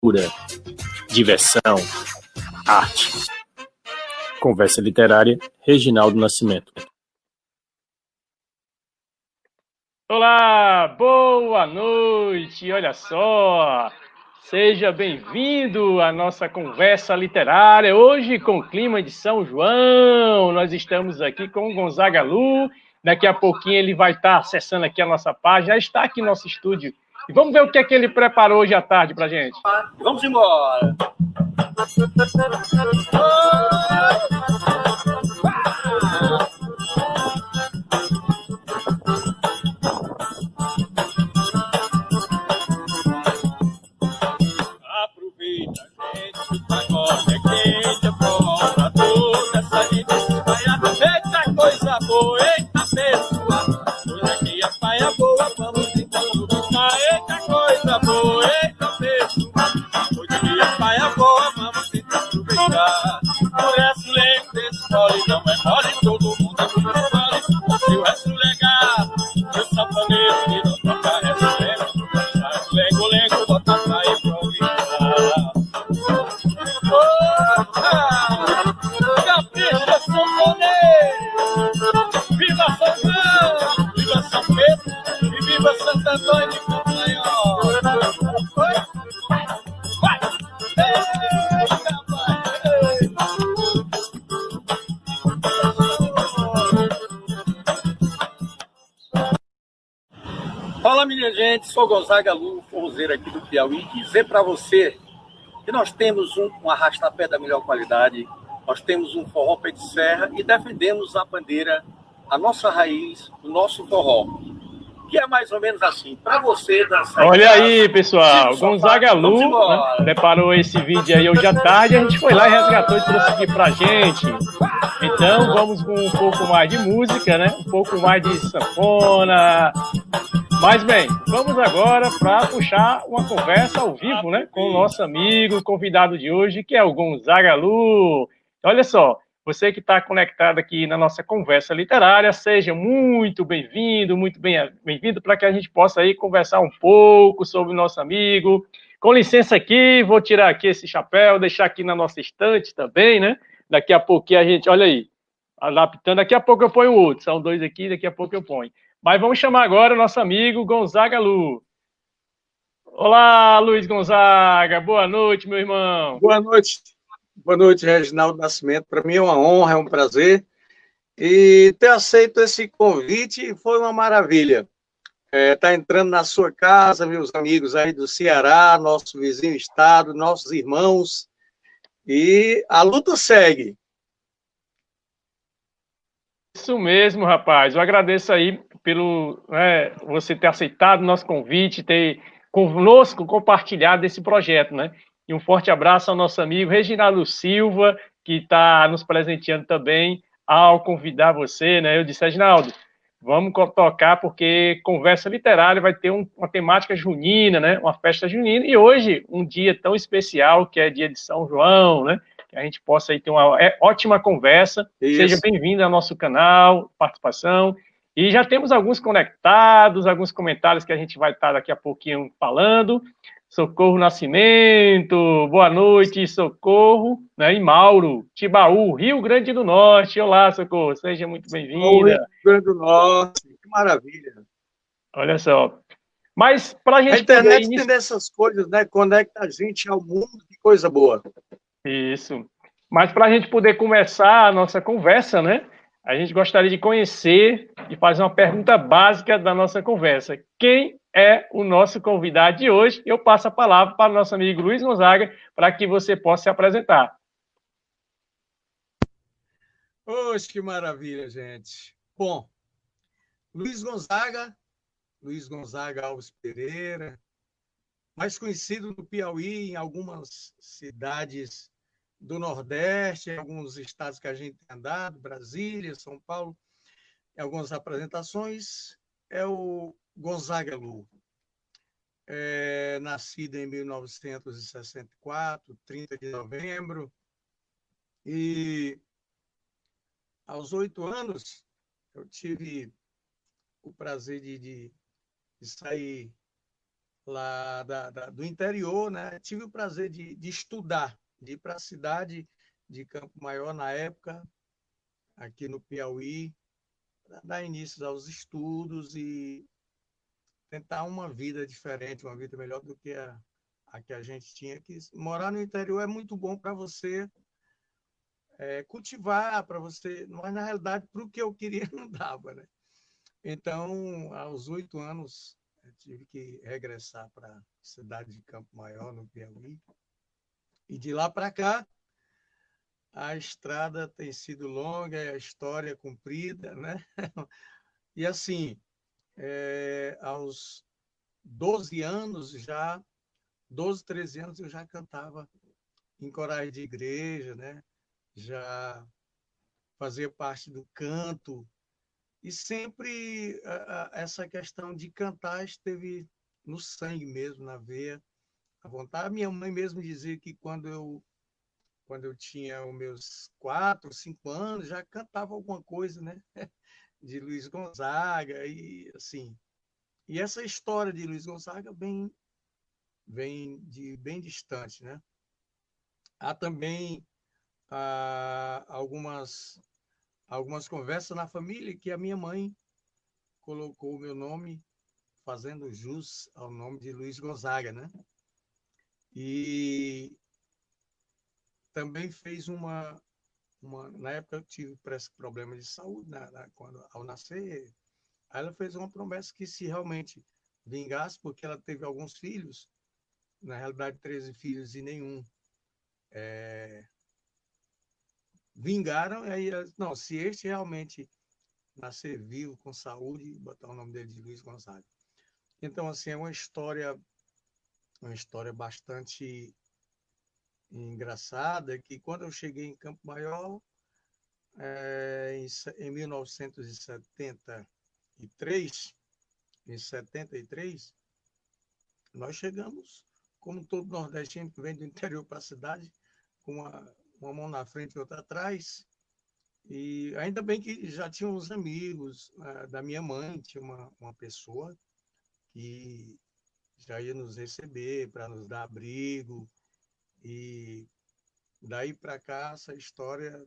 cultura, diversão, arte. Conversa Literária, Reginaldo Nascimento. Olá, boa noite, olha só. Seja bem-vindo à nossa conversa literária. Hoje, com clima de São João, nós estamos aqui com o Gonzaga Lu. Daqui a pouquinho ele vai estar acessando aqui a nossa página. Já está aqui no nosso estúdio e vamos ver o que é que ele preparou hoje à tarde para gente. Vamos embora! Eu saponeiro sou Gonzaga Lu, forrozeiro aqui do Piauí. Dizer para você que nós temos um, um arrastapé da melhor qualidade, nós temos um forró pé de serra e defendemos a bandeira, a nossa raiz, o nosso forró. Que é mais ou menos assim, para você dançar. Olha casa, aí, pessoal, Gonzaga Lu né, preparou esse vídeo aí hoje à tarde, a gente foi lá e resgatou e trouxe aqui pra gente. Então, vamos com um pouco mais de música, né? Um pouco mais de sanfona. Mas bem, vamos agora para puxar uma conversa ao vivo, né? Com o nosso amigo, convidado de hoje, que é o Gonzaga Lu. Olha só, você que está conectado aqui na nossa conversa literária, seja muito bem-vindo, muito bem- bem-vindo para que a gente possa aí conversar um pouco sobre o nosso amigo. Com licença aqui, vou tirar aqui esse chapéu, deixar aqui na nossa estante também, né? Daqui a pouquinho a gente, olha aí, adaptando. Daqui a pouco eu ponho outro, são dois aqui, daqui a pouco eu ponho. Mas vamos chamar agora o nosso amigo Gonzaga Lu. Olá, Luiz Gonzaga, boa noite, meu irmão. Boa noite. Boa noite, Reginaldo Nascimento. Para mim é uma honra, é um prazer. E ter aceito esse convite foi uma maravilha. Está entrando na sua casa, meus amigos aí do Ceará, nosso vizinho estado, nossos irmãos. E a luta segue. Isso mesmo, rapaz. Eu agradeço aí pelo né, você ter aceitado o nosso convite, ter conosco compartilhado esse projeto, né? E um forte abraço ao nosso amigo Reginaldo Silva, que está nos presenteando também ao convidar você, né? Eu disse, Reginaldo, vamos tocar porque conversa literária vai ter um- uma temática junina, né? Uma festa junina e hoje um dia tão especial que é dia de São João, né? Que a gente possa aí ter uma é, ótima conversa. Isso. Seja bem-vindo ao nosso canal, participação. E já temos alguns conectados, alguns comentários que a gente vai estar daqui a pouquinho falando. Socorro Nascimento, boa noite, Socorro, né? E Mauro, Tibaú, Rio Grande do Norte. Olá, Socorro, seja muito Rio bem-vinda. Grande do Norte, que maravilha. Olha só. Mas para a A gente poder internet tem dessas coisas, né? Conecta a gente ao mundo, que coisa boa. Isso. Mas para a gente poder começar a nossa conversa, né? A gente gostaria de conhecer e fazer uma pergunta básica da nossa conversa. Quem é o nosso convidado de hoje? Eu passo a palavra para o nosso amigo Luiz Gonzaga para que você possa se apresentar. Oxe, que maravilha, gente. Bom, Luiz Gonzaga, Luiz Gonzaga Alves Pereira, mais conhecido no Piauí, em algumas cidades do Nordeste, alguns estados que a gente tem andado, Brasília, São Paulo, algumas apresentações, é o Gonzaga Lu. É, nascido em 1964, 30 de novembro, e aos oito anos, eu tive o prazer de, de, de sair lá da, da, do interior, né? Tive o prazer de, de estudar, de ir para a cidade de Campo Maior na época, aqui no Piauí, para dar início aos estudos e tentar uma vida diferente, uma vida melhor do que a, a que a gente tinha. Que morar no interior é muito bom para você é, cultivar, para você, mas na realidade para o que eu queria não dava, né? Então, aos oito anos, tive que regressar para a cidade de Campo Maior, no Piauí. E de lá para cá, a estrada tem sido longa, a história comprida, né? E assim, é, aos 12 anos já, 12, 13 anos eu já cantava em corais de igreja, né? Já fazia parte do canto e sempre essa questão de cantar esteve no sangue mesmo, na veia, a vontade. Minha mãe mesmo dizia que quando eu quando eu tinha os meus quatro, cinco anos, já cantava alguma coisa, né? De Luiz Gonzaga e assim. E essa história de Luiz Gonzaga vem vem de bem distante, né? Há também ah, algumas algumas conversas na família que a minha mãe colocou o meu nome fazendo jus ao nome de Luiz Gonzaga, né? E também fez uma, uma na época eu tive problema de saúde, na, na, quando ao nascer, ela fez uma promessa que se realmente vingasse, porque ela teve alguns filhos, na realidade 13 filhos e nenhum é, vingaram, e aí, não, se este realmente nascer vivo, com saúde, botar o nome dele de Luiz Gonzaga. Então, assim, é uma história, uma história bastante engraçada, que quando eu cheguei em Campo Maior, é, em, em 1973, em 73, nós chegamos, como todo nordestino que vem do interior para a cidade, com uma uma mão na frente e outra atrás. E ainda bem que já tinha uns amigos uh, da minha mãe, tinha uma, uma pessoa que já ia nos receber para nos dar abrigo. E daí para cá, essa história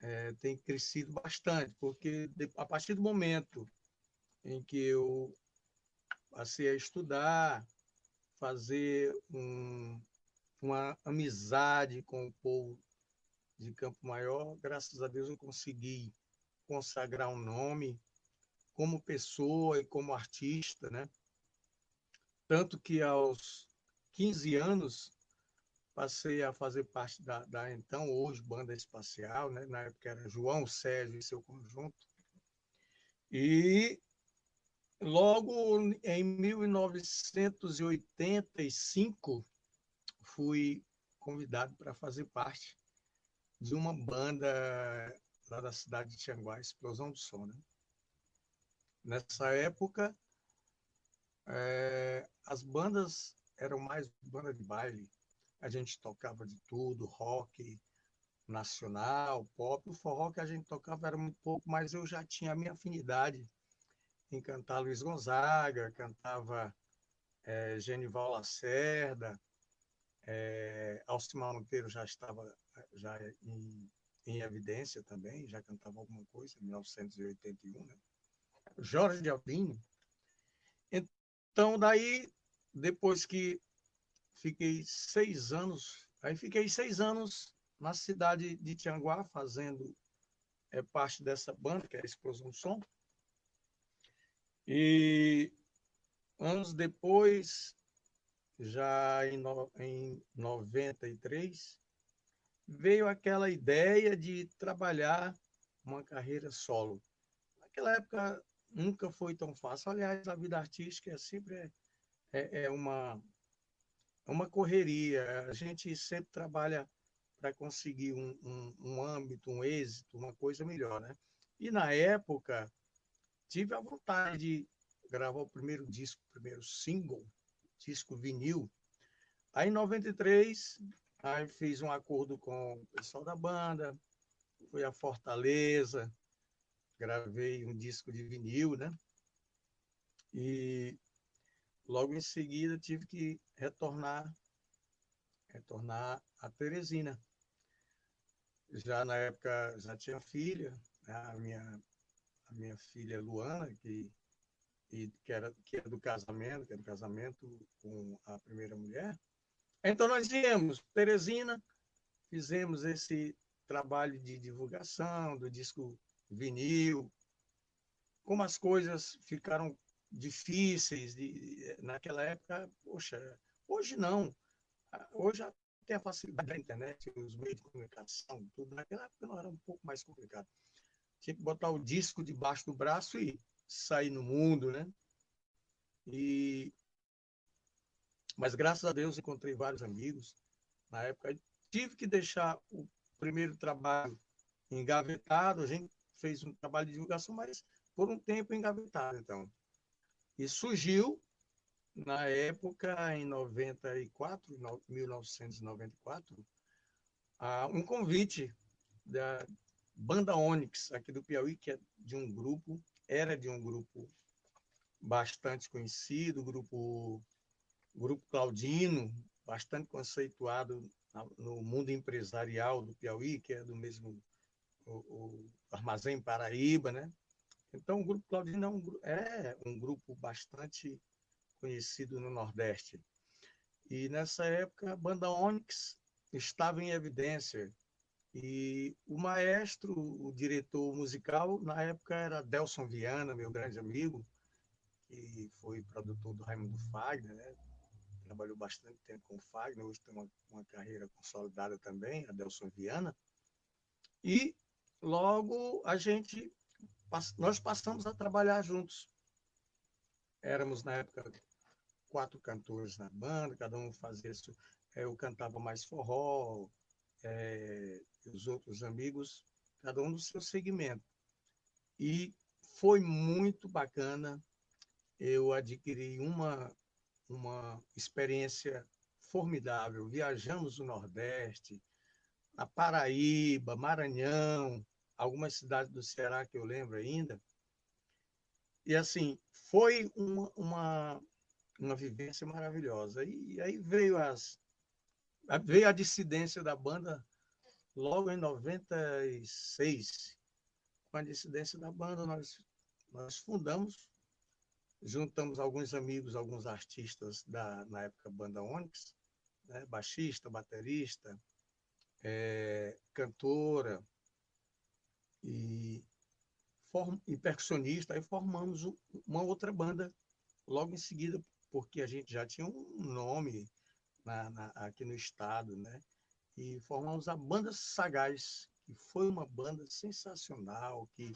é, tem crescido bastante, porque a partir do momento em que eu passei a estudar, fazer um, uma amizade com o povo de Campo Maior. Graças a Deus eu consegui consagrar um nome como pessoa e como artista, né? Tanto que aos 15 anos passei a fazer parte da, da então hoje banda espacial, né? Na época era João Sérgio e seu conjunto. E logo em 1985 fui convidado para fazer parte de uma banda lá da cidade de Tianguá, Explosão do Som. Né? Nessa época, é, as bandas eram mais banda de baile. A gente tocava de tudo, rock nacional, pop. O forró que a gente tocava era muito pouco, mas eu já tinha a minha afinidade em cantar Luiz Gonzaga, cantava é, Genival Lacerda, é, Alcimar Monteiro já estava já em, em, evidência também, já cantava alguma coisa em 1981, né? Jorge de Aldini. Então, daí, depois que fiquei seis anos, aí fiquei seis anos na cidade de Tianguá, fazendo é, parte dessa banda, que é a Explosão Som. E anos depois, já em, no, em 93, veio aquela ideia de trabalhar uma carreira solo. Naquela época nunca foi tão fácil. Aliás, a vida artística é sempre é, é, é uma, uma correria. A gente sempre trabalha para conseguir um, um, um, âmbito, um êxito, uma coisa melhor, né? E na época tive a vontade de gravar o primeiro disco, o primeiro single, disco vinil. Aí em 93, aí fiz um acordo com o pessoal da banda, fui a Fortaleza, gravei um disco de vinil, né? E logo em seguida tive que retornar retornar a Teresina. Já na época já tinha filha, né? a minha a minha filha Luana, que e que era que era do casamento, que era do casamento com a primeira mulher. Então nós viemos Teresina, fizemos esse trabalho de divulgação do disco vinil, como as coisas ficaram difíceis de, naquela época, poxa, hoje não. Hoje tem a facilidade da internet, os meios de comunicação, tudo. Naquela época não era um pouco mais complicado. Tinha que botar o disco debaixo do braço e sair no mundo, né? E mas graças a Deus encontrei vários amigos na época. Tive que deixar o primeiro trabalho engavetado. A gente fez um trabalho de divulgação, mas por um tempo engavetado, então. E surgiu, na época, em 94, 1994, um convite da Banda Onyx, aqui do Piauí, que é de um grupo, era de um grupo bastante conhecido, grupo, grupo Claudino, bastante conceituado no mundo empresarial do Piauí, que é do mesmo o, o Armazém Paraíba, né? Então, o Grupo Claudino é um, grupo bastante conhecido no Nordeste. E nessa época, a banda Onyx estava em evidência. E o maestro, o diretor musical, na época era Delson Viana, meu grande amigo, que foi produtor do Raimundo Fagner, né? trabalhou bastante tempo com o Fagner, hoje tem uma, uma carreira consolidada também, a Delson Viana. E logo a gente nós passamos a trabalhar juntos. Éramos, na época, quatro cantores na banda, cada um fazia isso. Eu cantava mais forró, é, os outros amigos, cada um no seu segmento. E foi muito bacana. Eu adquiri uma, uma experiência formidável. Viajamos o Nordeste, a Paraíba, Maranhão, algumas cidades do Ceará que eu lembro ainda. E assim, foi uma, uma, uma vivência maravilhosa. E, aí veio as veio a dissidência da banda logo em 96. Com a dissidência da banda, nós, nós fundamos, juntamos alguns amigos, alguns artistas da, na época, banda Onyx, né? baixista, baterista, é, cantora, e, form, e percussionista, aí formamos uma outra banda logo em seguida, porque a gente já tinha um nome na, na, aqui no estado, né? E formamos a Banda Sagaz, que foi uma banda sensacional, que,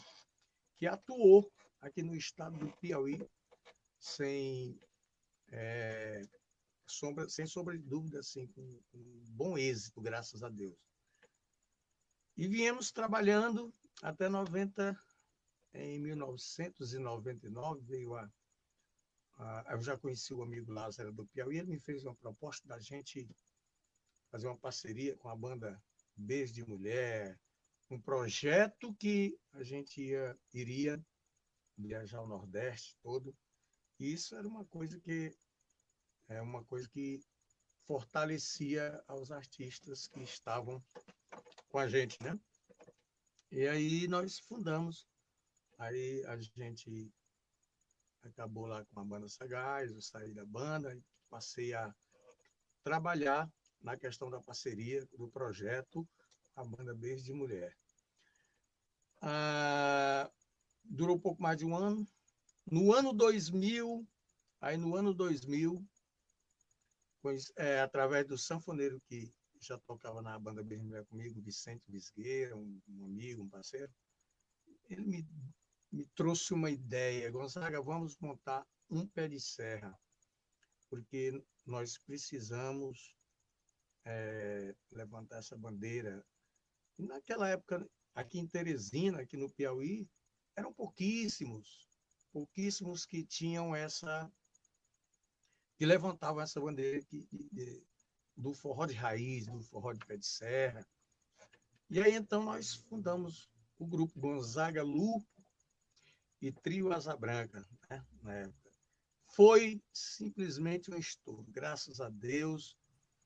que atuou aqui no estado do Piauí sem, é, sombra, sem sombra de dúvida, assim, com, com bom êxito, graças a Deus. E viemos trabalhando até 90, em 1999, veio a, a, Eu já conheci o amigo Lázaro do Piauí, ele me fez uma proposta da gente fazer uma parceria com a banda Beijo de Mulher, um projeto que a gente ia, iria viajar ao Nordeste todo. E isso era uma coisa que é uma coisa que fortalecia aos artistas que estavam com a gente, né? E aí nós fundamos. Aí a gente acabou lá com a banda Sagaz, eu saí da banda passei a trabalhar na questão da parceria do projeto a banda Beijo de Mulher. Ah, durou pouco mais de um ano. No ano 2000, aí no ano 2000, pois, é, através do sanfoneiro que já tocava na banda Bem Mulher comigo, Vicente Visgueira, um, um, amigo, um parceiro. Ele me, me trouxe uma ideia, Gonzaga, vamos montar um pé de serra, porque nós precisamos é, levantar essa bandeira. naquela época, aqui em Teresina, aqui no Piauí, eram pouquíssimos, pouquíssimos que tinham essa que levantavam essa bandeira que, de, do forró de raiz, do forró de pé de serra. E aí então nós fundamos o grupo Gonzaga Lu e Trio Asa Branca, né, na época. foi simplesmente um estouro. Graças a Deus,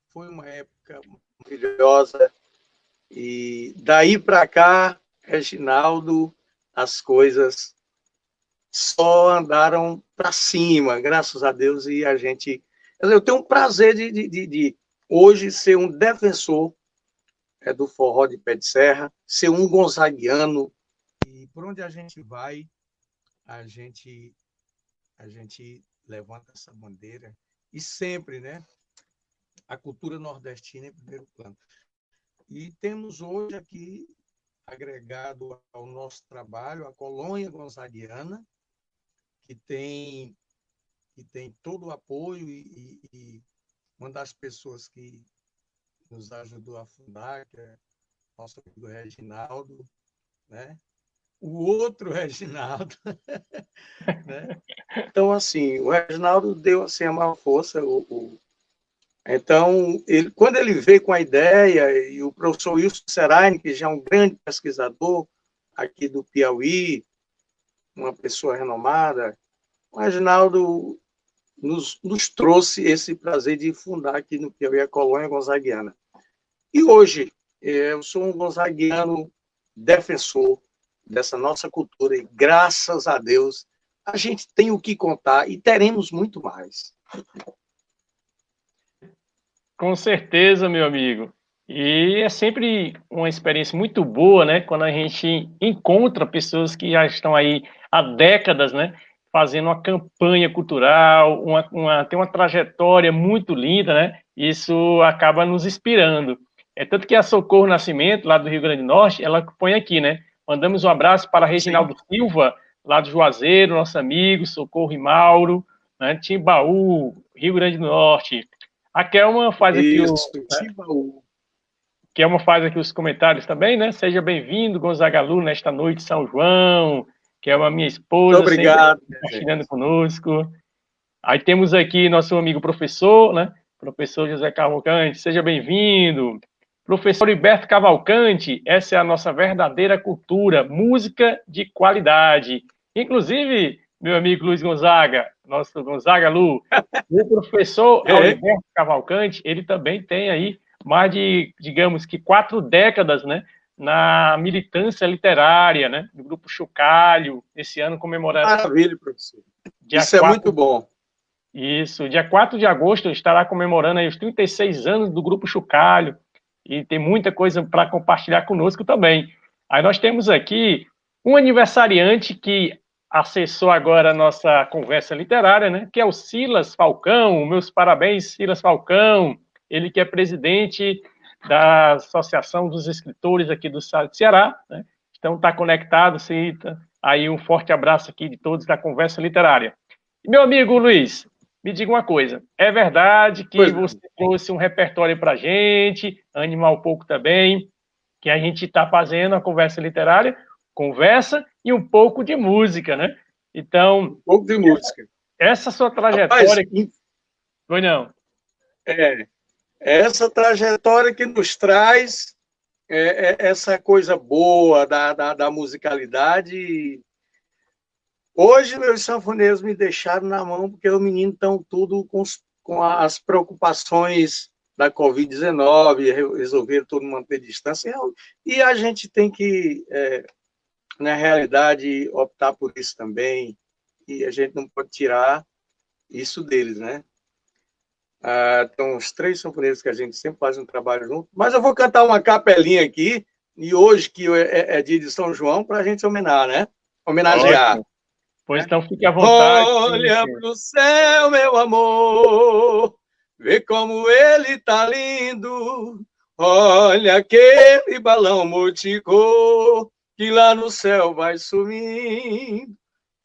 foi uma época maravilhosa. E daí para cá, Reginaldo, as coisas só andaram para cima, graças a Deus, e a gente. Eu tenho um prazer de, de, de, de hoje ser um defensor é, do forró de pé de serra, ser um gonzaguiano. E por onde a gente vai, a gente, a gente levanta essa bandeira. E sempre, né? A cultura nordestina em primeiro plano. E temos hoje aqui, agregado ao nosso trabalho, a colônia gonzaguiana, que tem, que tem todo o apoio e, e uma das pessoas que nos ajudou a fundar, que é nosso amigo Reginaldo, né? o outro Reginaldo. né? Então, assim, o Reginaldo deu assim, a maior força. O, o... Então, ele, quando ele veio com a ideia, e o professor Wilson Seraine, que já é um grande pesquisador aqui do Piauí, uma pessoa renomada, o Reginaldo nos, nos trouxe esse prazer de fundar aqui no Piauí a colônia gonzaguiana. E hoje, eh, eu sou um gonzaguiano defensor dessa nossa cultura e graças a Deus a gente tem o que contar e teremos muito mais. Com certeza, meu amigo. E é sempre uma experiência muito boa, né? Quando a gente encontra pessoas que já estão aí há décadas, né? Fazendo uma campanha cultural, uma, uma, tem uma trajetória muito linda, né? Isso acaba nos inspirando. É tanto que a Socorro Nascimento, lá do Rio Grande do Norte, ela põe aqui, né? Mandamos um abraço para Reginaldo Sim. Silva, lá do Juazeiro, nosso amigo, Socorro e Mauro, né? Timbaú, Rio Grande do Norte. A Kelma faz aqui Isso, o. Timbaú. Kelma faz aqui os comentários também, né? Seja bem-vindo, Gonzagalu, nesta noite São João. Kelma, minha esposa, Muito obrigado, compartilhando conosco. Aí temos aqui nosso amigo professor, né? Professor José Cavalcante, seja bem-vindo. Professor Heriberto Cavalcante, essa é a nossa verdadeira cultura, música de qualidade. Inclusive, meu amigo Luiz Gonzaga, nosso Gonzaga Lu, o professor é. Alberto Cavalcante, ele também tem aí mais de, digamos que quatro décadas, né, na militância literária, né, do Grupo Chocalho, esse ano comemorando... Maravilha, professor. Isso 4, é muito bom. Isso, dia 4 de agosto estará comemorando os 36 anos do Grupo Chocalho, e tem muita coisa para compartilhar conosco também. Aí nós temos aqui um aniversariante que acessou agora a nossa conversa literária, né? Que é o Silas Falcão. Meus parabéns, Silas Falcão. Ele que é presidente da Associação dos Escritores aqui do Estado de Ceará, né? Então está conectado, cita. Aí um forte abraço aqui de todos da conversa literária. Meu amigo Luiz, me diga uma coisa, é verdade que pois você é. trouxe um repertório para a gente, animar um pouco também, que a gente está fazendo a conversa literária, conversa e um pouco de música, né? Então. Um pouco de música. Essa sua trajetória. Rapaz, Foi não? É. Essa trajetória que nos traz é, é, essa coisa boa da, da, da musicalidade. Hoje, meus sanfoneiros me deixaram na mão, porque os meninos estão tudo com, com as preocupações da Covid-19, resolveram tudo manter distância, e a gente tem que, é, na realidade, optar por isso também, e a gente não pode tirar isso deles, né? Ah, tem uns três sanfoneiros que a gente sempre faz um trabalho junto, mas eu vou cantar uma capelinha aqui, e hoje, que é, é dia de São João, para a gente homenagear, né? Homenagear. Ótimo. Pois então fique à vontade. Olha pro céu, meu amor, vê como ele tá lindo. Olha aquele balão multicor que lá no céu vai sumindo.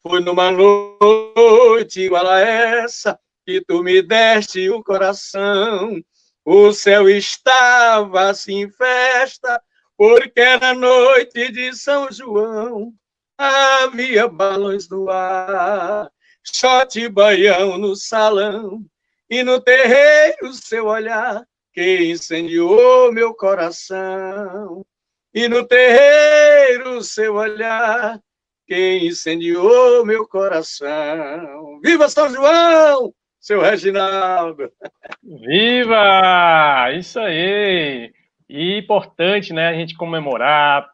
Foi numa noite igual a essa que tu me deste o coração. O céu estava assim em festa, porque era noite de São João havia balões no ar, shot baião no salão, e no terreiro seu olhar que incendiou meu coração. E no terreiro seu olhar quem incendiou meu coração. Viva São João, seu Reginaldo! Viva! Isso aí! E importante, né, a gente comemorar,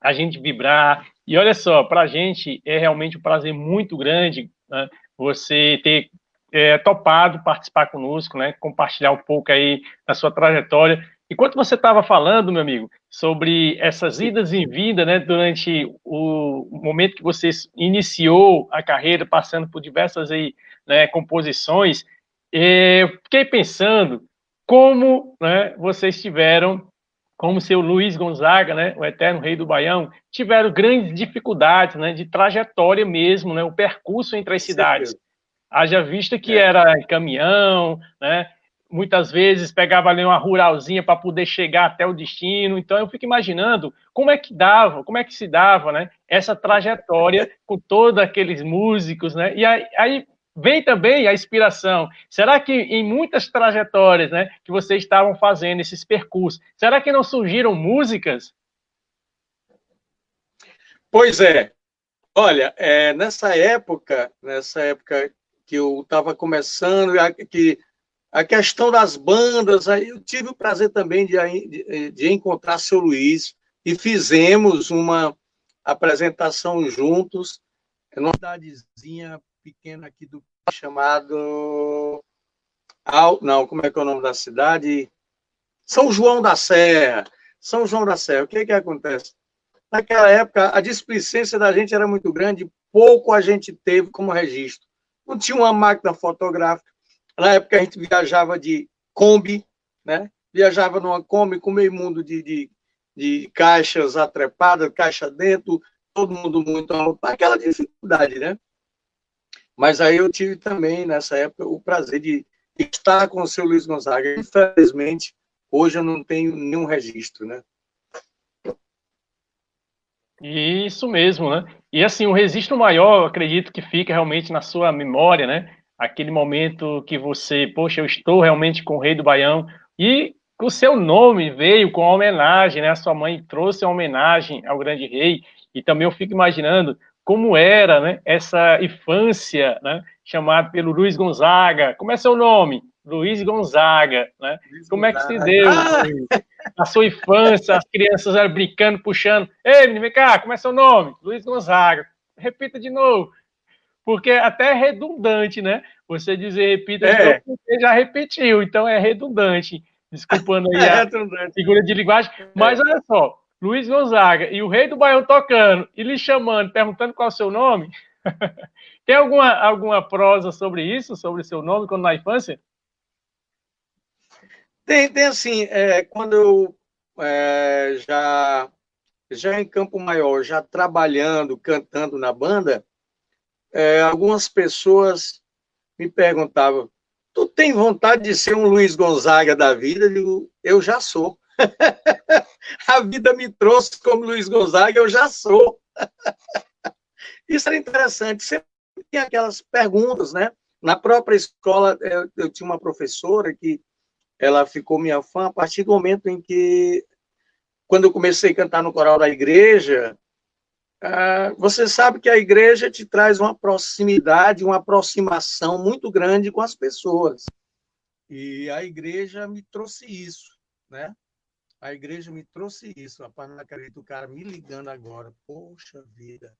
a gente vibrar. E olha só, para a gente é realmente um prazer muito grande né, você ter é, topado participar conosco, né, compartilhar um pouco aí da sua trajetória. Enquanto você estava falando, meu amigo, sobre essas idas e vindas, né, durante o momento que você iniciou a carreira, passando por diversas aí, né, composições, é, eu fiquei pensando como né, vocês tiveram, como seu Luiz Gonzaga, né, o eterno rei do Baião, tiveram grandes dificuldades né, de trajetória mesmo, né, o percurso entre as cidades. Haja vista que é. era caminhão, né, muitas vezes pegava ali uma ruralzinha para poder chegar até o destino. Então eu fico imaginando como é que dava, como é que se dava, né, essa trajetória com todos aqueles músicos, né? E aí, aí vem também a inspiração. Será que em muitas trajetórias, né, que vocês estavam fazendo esses percursos, será que não surgiram músicas? Pois é. Olha, é, nessa época, nessa época que eu estava começando, que a questão das bandas, eu tive o prazer também de, de, de encontrar seu Luiz e fizemos uma apresentação juntos numa cidadezinha pequena aqui do chamado não, como é que é o nome da cidade? São João da Serra. São João da Serra. O que que acontece? Naquela época, a displicência da gente era muito grande, pouco a gente teve como registro. Não tinha uma máquina fotográfica, na época a gente viajava de Kombi, né? Viajava numa Kombi com meio mundo de, de, de caixas atrepadas, caixa dentro, todo mundo muito aquela dificuldade, né? Mas aí eu tive também, nessa época, o prazer de estar com o seu Luiz Gonzaga. Infelizmente, hoje eu não tenho nenhum registro, né? Isso mesmo, né? E assim, o registro maior, acredito que fica realmente na sua memória, né? Aquele momento que você, poxa, eu estou realmente com o rei do Baião, e o seu nome veio com a homenagem, né? A sua mãe trouxe a homenagem ao grande rei, e também eu fico imaginando como era, né, essa infância, né, chamada pelo Luiz Gonzaga. Como é seu nome? Luiz Gonzaga, né? Luiz como Gonzaga. é que se deu ah! a sua infância, as crianças eram brincando, puxando. Ei, menino, vem cá, como é seu nome? Luiz Gonzaga. Repita de novo porque até é redundante, né? Você dizer repita, é. você já repetiu, então é redundante. Desculpando aí é a figura de linguagem. Mas olha só, Luiz Gonzaga e o rei do Baião tocando e lhe chamando, perguntando qual é o seu nome. Tem alguma, alguma prosa sobre isso, sobre seu nome, quando na infância? Tem, tem assim, é, quando eu é, já, já em Campo Maior, já trabalhando, cantando na banda, é, algumas pessoas me perguntavam: Tu tem vontade de ser um Luiz Gonzaga da vida? Eu digo: Eu já sou. a vida me trouxe como Luiz Gonzaga, eu já sou. Isso era interessante. Sempre tinha aquelas perguntas, né? Na própria escola, eu, eu tinha uma professora que ela ficou minha fã a partir do momento em que, quando eu comecei a cantar no coral da igreja, você sabe que a igreja te traz uma proximidade, uma aproximação muito grande com as pessoas. E a igreja me trouxe isso, né? A igreja me trouxe isso. Rapaz, não acredito o cara me ligando agora. Poxa vida.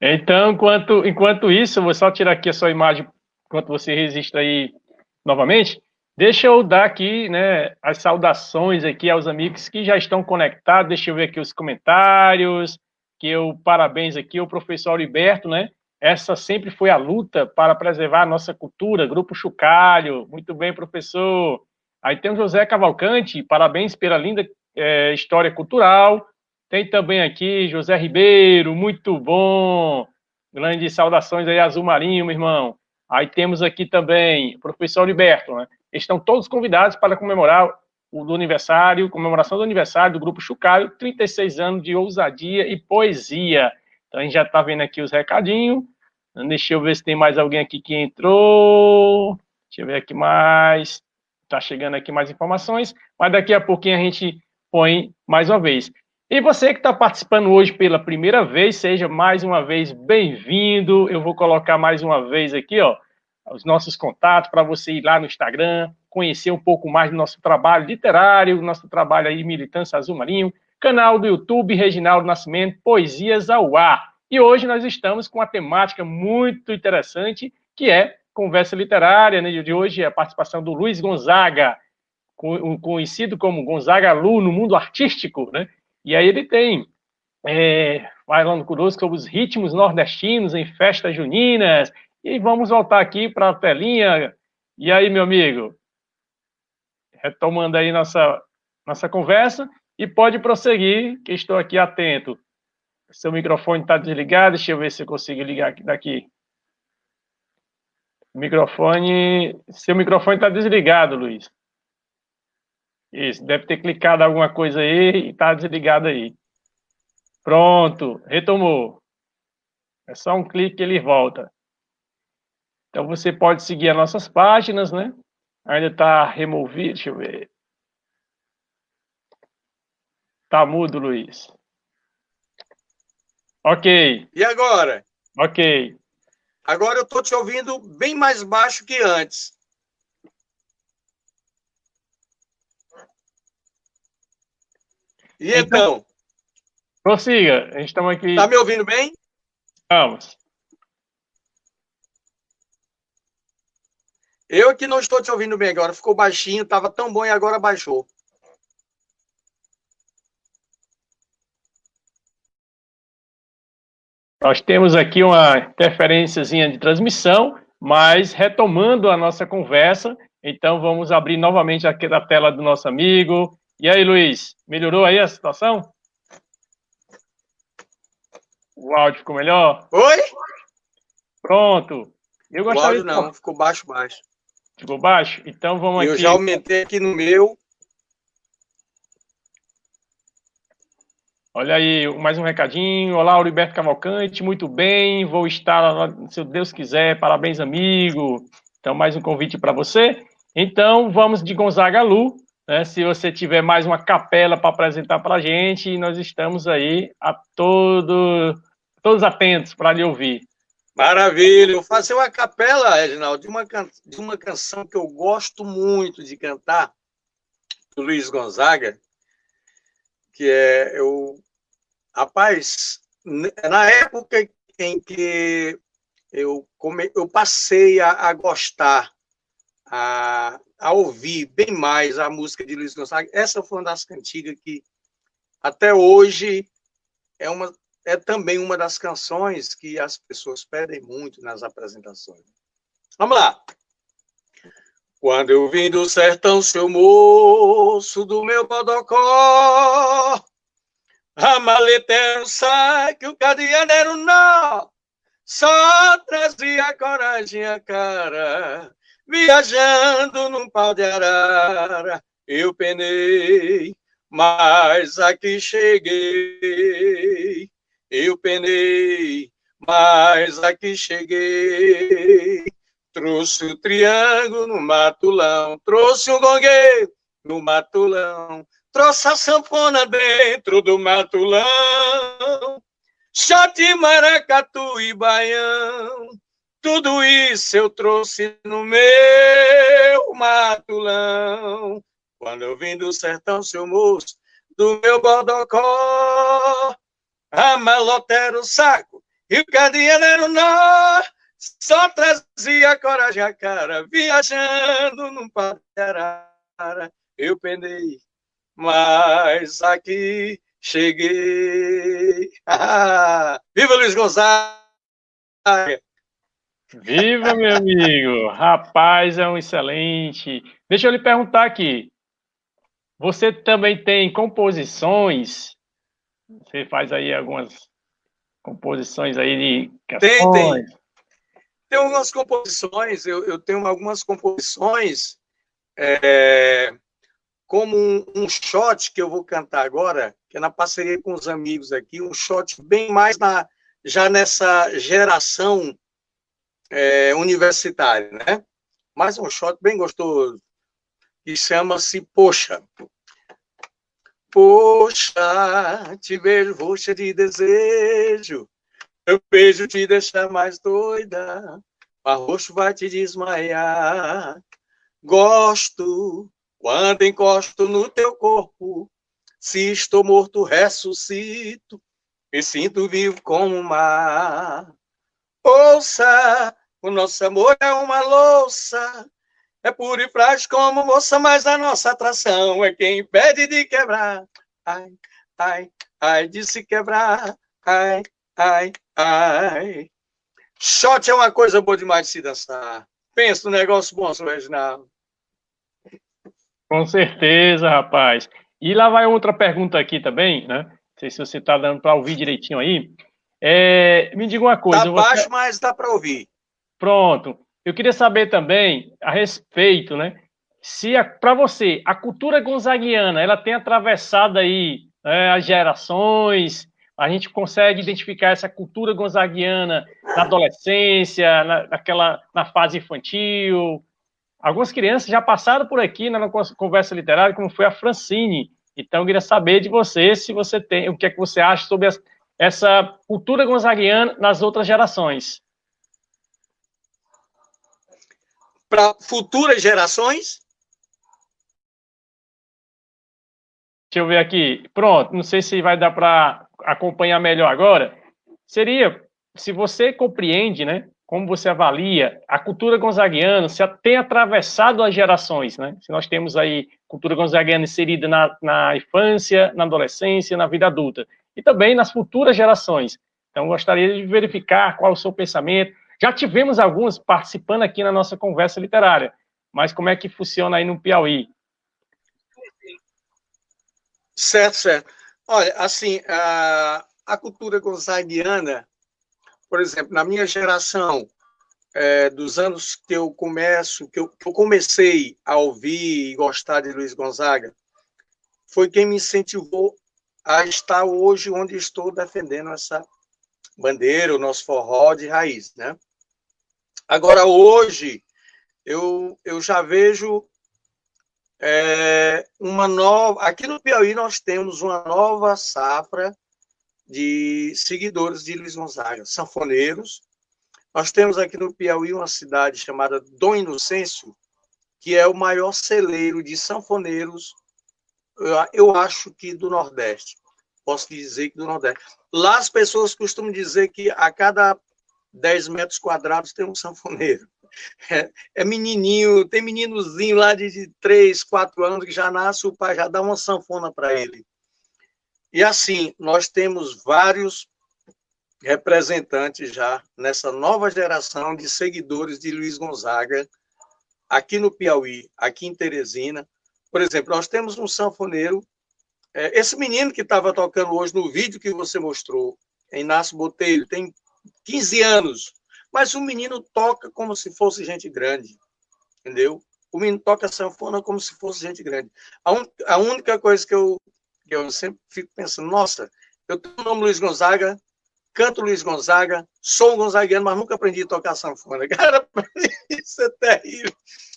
Então, enquanto, enquanto isso, vou só tirar aqui a sua imagem enquanto você registra aí novamente. Deixa eu dar aqui né, as saudações aqui aos amigos que já estão conectados. Deixa eu ver aqui os comentários. Que eu parabéns aqui ao professor Heriberto, né? Essa sempre foi a luta para preservar a nossa cultura. Grupo Chucalho, muito bem, professor. Aí tem o José Cavalcante, parabéns pela linda é, história cultural. Tem também aqui José Ribeiro, muito bom. Grandes saudações aí, Azul Marinho, meu irmão. Aí temos aqui também o professor Heriberto, né? Estão todos convidados para comemorar o do aniversário, comemoração do aniversário do Grupo Chucaio, 36 anos de ousadia e poesia. Então a gente já está vendo aqui os recadinhos. Deixa eu ver se tem mais alguém aqui que entrou. Deixa eu ver aqui mais. Está chegando aqui mais informações. Mas daqui a pouquinho a gente põe mais uma vez. E você que está participando hoje pela primeira vez, seja mais uma vez bem-vindo. Eu vou colocar mais uma vez aqui, ó, os nossos contatos para você ir lá no Instagram, conhecer um pouco mais do nosso trabalho literário, nosso trabalho aí Militância Azul Marinho, canal do YouTube Reginaldo Nascimento, Poesias ao Ar. E hoje nós estamos com uma temática muito interessante, que é conversa literária, né? De hoje é a participação do Luiz Gonzaga, conhecido como Gonzaga Lu no mundo artístico, né? E aí ele tem é, falando conosco sobre os ritmos nordestinos em festas juninas. E vamos voltar aqui para a telinha. E aí, meu amigo? Retomando aí nossa, nossa conversa. E pode prosseguir, que estou aqui atento. Seu microfone está desligado, deixa eu ver se eu consigo ligar daqui. Microfone. Seu microfone está desligado, Luiz. Isso, deve ter clicado alguma coisa aí e está desligado aí. Pronto, retomou. É só um clique que ele volta. Então você pode seguir as nossas páginas, né? Ainda está removido, deixa eu ver. Tá mudo, Luiz. Ok. E agora? Ok. Agora eu estou te ouvindo bem mais baixo que antes. E então? então? Prossiga, a gente estamos aqui. Está me ouvindo bem? Vamos. Eu que não estou te ouvindo bem agora. Ficou baixinho, estava tão bom e agora baixou. Nós temos aqui uma interferênciazinha de transmissão, mas retomando a nossa conversa, então vamos abrir novamente aqui a tela do nosso amigo, e aí, Luiz, melhorou aí a situação? O áudio ficou melhor? Oi? Pronto. Eu gostaria o áudio não, de... ficou baixo, baixo. Ficou baixo? Então vamos Eu aqui. Eu já aumentei aqui no meu. Olha aí, mais um recadinho. Olá, Auriberto Cavalcante, muito bem. Vou estar, se Deus quiser. Parabéns, amigo. Então, mais um convite para você. Então, vamos de Gonzaga Lu. Né? Se você tiver mais uma capela para apresentar para a gente, nós estamos aí a todo, todos atentos para lhe ouvir. Maravilha! Vou fazer uma capela, Reginaldo, de uma, de uma canção que eu gosto muito de cantar, do Luiz Gonzaga, que é eu rapaz na época em que eu come, eu passei a, a gostar a, a ouvir bem mais a música de Luiz Gonzaga. Essa foi uma das cantigas que, até hoje, é, uma, é também uma das canções que as pessoas pedem muito nas apresentações. Vamos lá. Quando eu vim do sertão, seu moço, do meu bodocó, a maleta era um saque, o cadeado era um nó, só trazia coragem a cara viajando num pau de arara, eu penei, mas aqui cheguei. Eu penei, mas aqui cheguei. Trouxe o triângulo no matulão, trouxe o gongueiro no matulão, trouxe a sanfona dentro do matulão, shot, maracatu e baião. Tudo isso eu trouxe no meu matulão. Quando eu vim do sertão, seu moço, do meu bodocó, a malota era o saco e o cadeado era o nó. Só trazia coragem a cara, viajando num arara. Eu pendei, mas aqui cheguei. Viva Luiz Gonzaga! Viva, meu amigo! Rapaz, é um excelente. Deixa eu lhe perguntar aqui. Você também tem composições? Você faz aí algumas composições aí de canções? Tem, tem. Tem algumas composições, eu, eu tenho algumas composições, é, como um, um shot que eu vou cantar agora, que é na parceria com os amigos aqui, um shot bem mais na, já nessa geração é, universitário, né? Mas um shot bem gostoso, que chama-se Poxa. Poxa, te vejo roxa de desejo. Eu beijo te deixa mais doida. Mas roxo vai te desmaiar. Gosto quando encosto no teu corpo. Se estou morto, ressuscito. Me sinto vivo como o mar. Ouça, o nosso amor é uma louça é puro e frágil como moça, mas a nossa atração é quem impede de quebrar. Ai, ai, ai, de se quebrar. Ai, ai, ai. Shot é uma coisa boa demais de se dançar. Pensa no negócio bom, seu Reginaldo. Com certeza, rapaz. E lá vai outra pergunta aqui também, né? Não sei se você está dando para ouvir direitinho aí. É, me diga uma coisa. Está baixo, você... mas dá para ouvir. Pronto. Eu queria saber também a respeito, né? Se para você a cultura gonzaguiana ela tem atravessado aí né, as gerações, a gente consegue identificar essa cultura gonzaguiana na adolescência, na, naquela, na fase infantil. Algumas crianças já passaram por aqui na conversa literária, como foi a Francine. Então, eu queria saber de você se você tem, o que é que você acha sobre essa cultura gonzaguiana nas outras gerações. Para futuras gerações? Deixa eu ver aqui. Pronto, não sei se vai dar para acompanhar melhor agora. Seria, se você compreende, né, como você avalia a cultura gonzaguiana, se tem atravessado as gerações, né? Se nós temos aí cultura gonzaguiana inserida na, na infância, na adolescência, na vida adulta, e também nas futuras gerações. Então, gostaria de verificar qual é o seu pensamento, já tivemos alguns participando aqui na nossa conversa literária, mas como é que funciona aí no Piauí? Certo, certo. Olha, assim, a, a cultura gonzaguiana, por exemplo, na minha geração, é, dos anos que eu começo, que eu, que eu comecei a ouvir e gostar de Luiz Gonzaga, foi quem me incentivou a estar hoje onde estou defendendo essa bandeira, o nosso forró de raiz, né? Agora, hoje, eu, eu já vejo é, uma nova. Aqui no Piauí, nós temos uma nova safra de seguidores de Luiz Gonzaga, sanfoneiros. Nós temos aqui no Piauí uma cidade chamada Dom Inocêncio, que é o maior celeiro de sanfoneiros, eu, acho que do Nordeste. Posso dizer que do Nordeste. Lá as pessoas costumam dizer que a cada 10 metros quadrados tem um sanfoneiro. É, é, menininho, tem meninozinho lá de, de 3, 4 anos que já nasce, o pai já dá uma sanfona para ele. E assim, nós temos vários representantes já nessa nova geração de seguidores de Luiz Gonzaga, aqui no Piauí, aqui em Teresina. Por exemplo, nós temos um sanfoneiro, é, esse menino que estava tocando hoje no vídeo que você mostrou, Inácio Botelho, tem 15 anos. Mas o menino toca como se fosse gente grande, entendeu? O menino toca sanfona como se fosse gente grande. A, un... a única coisa que eu, que eu sempre fico pensando, nossa, eu tenho o nome Luiz Gonzaga, canto Luiz Gonzaga, sou um gonzaguiano, mas nunca aprendi a tocar sanfona. Cara, isso é terrível.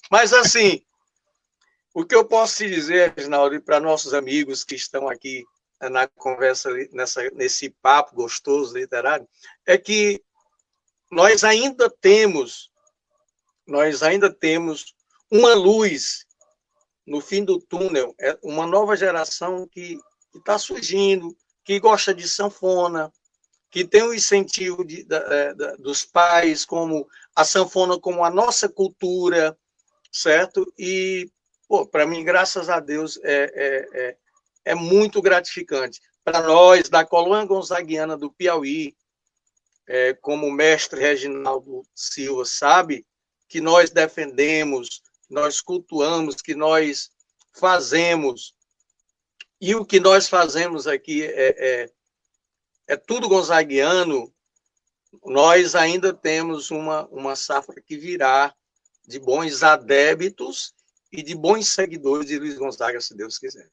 Mas assim, o que eu posso te dizer, Reginaldo, para nossos amigos que estão aqui na conversa, nessa, nesse papo gostoso literário, é que nós ainda temos, nós ainda temos uma luz no fim do túnel, é uma nova geração que está surgindo, que gosta de sanfona, que tem o incentivo de, é, dos pais, como a sanfona como a nossa cultura, certo? E, para mim, graças a Deus, é, é, é é muito gratificante. Para nós, da colônia gonzaguiana do Piauí, é, como o mestre Reginaldo Silva sabe, que nós defendemos, nós cultuamos, que nós fazemos. E o que nós fazemos aqui é, é, é tudo gonzaguiano, nós ainda temos uma, uma safra que virá de bons adébitos e de bons seguidores de Luiz Gonzaga, se Deus quiser.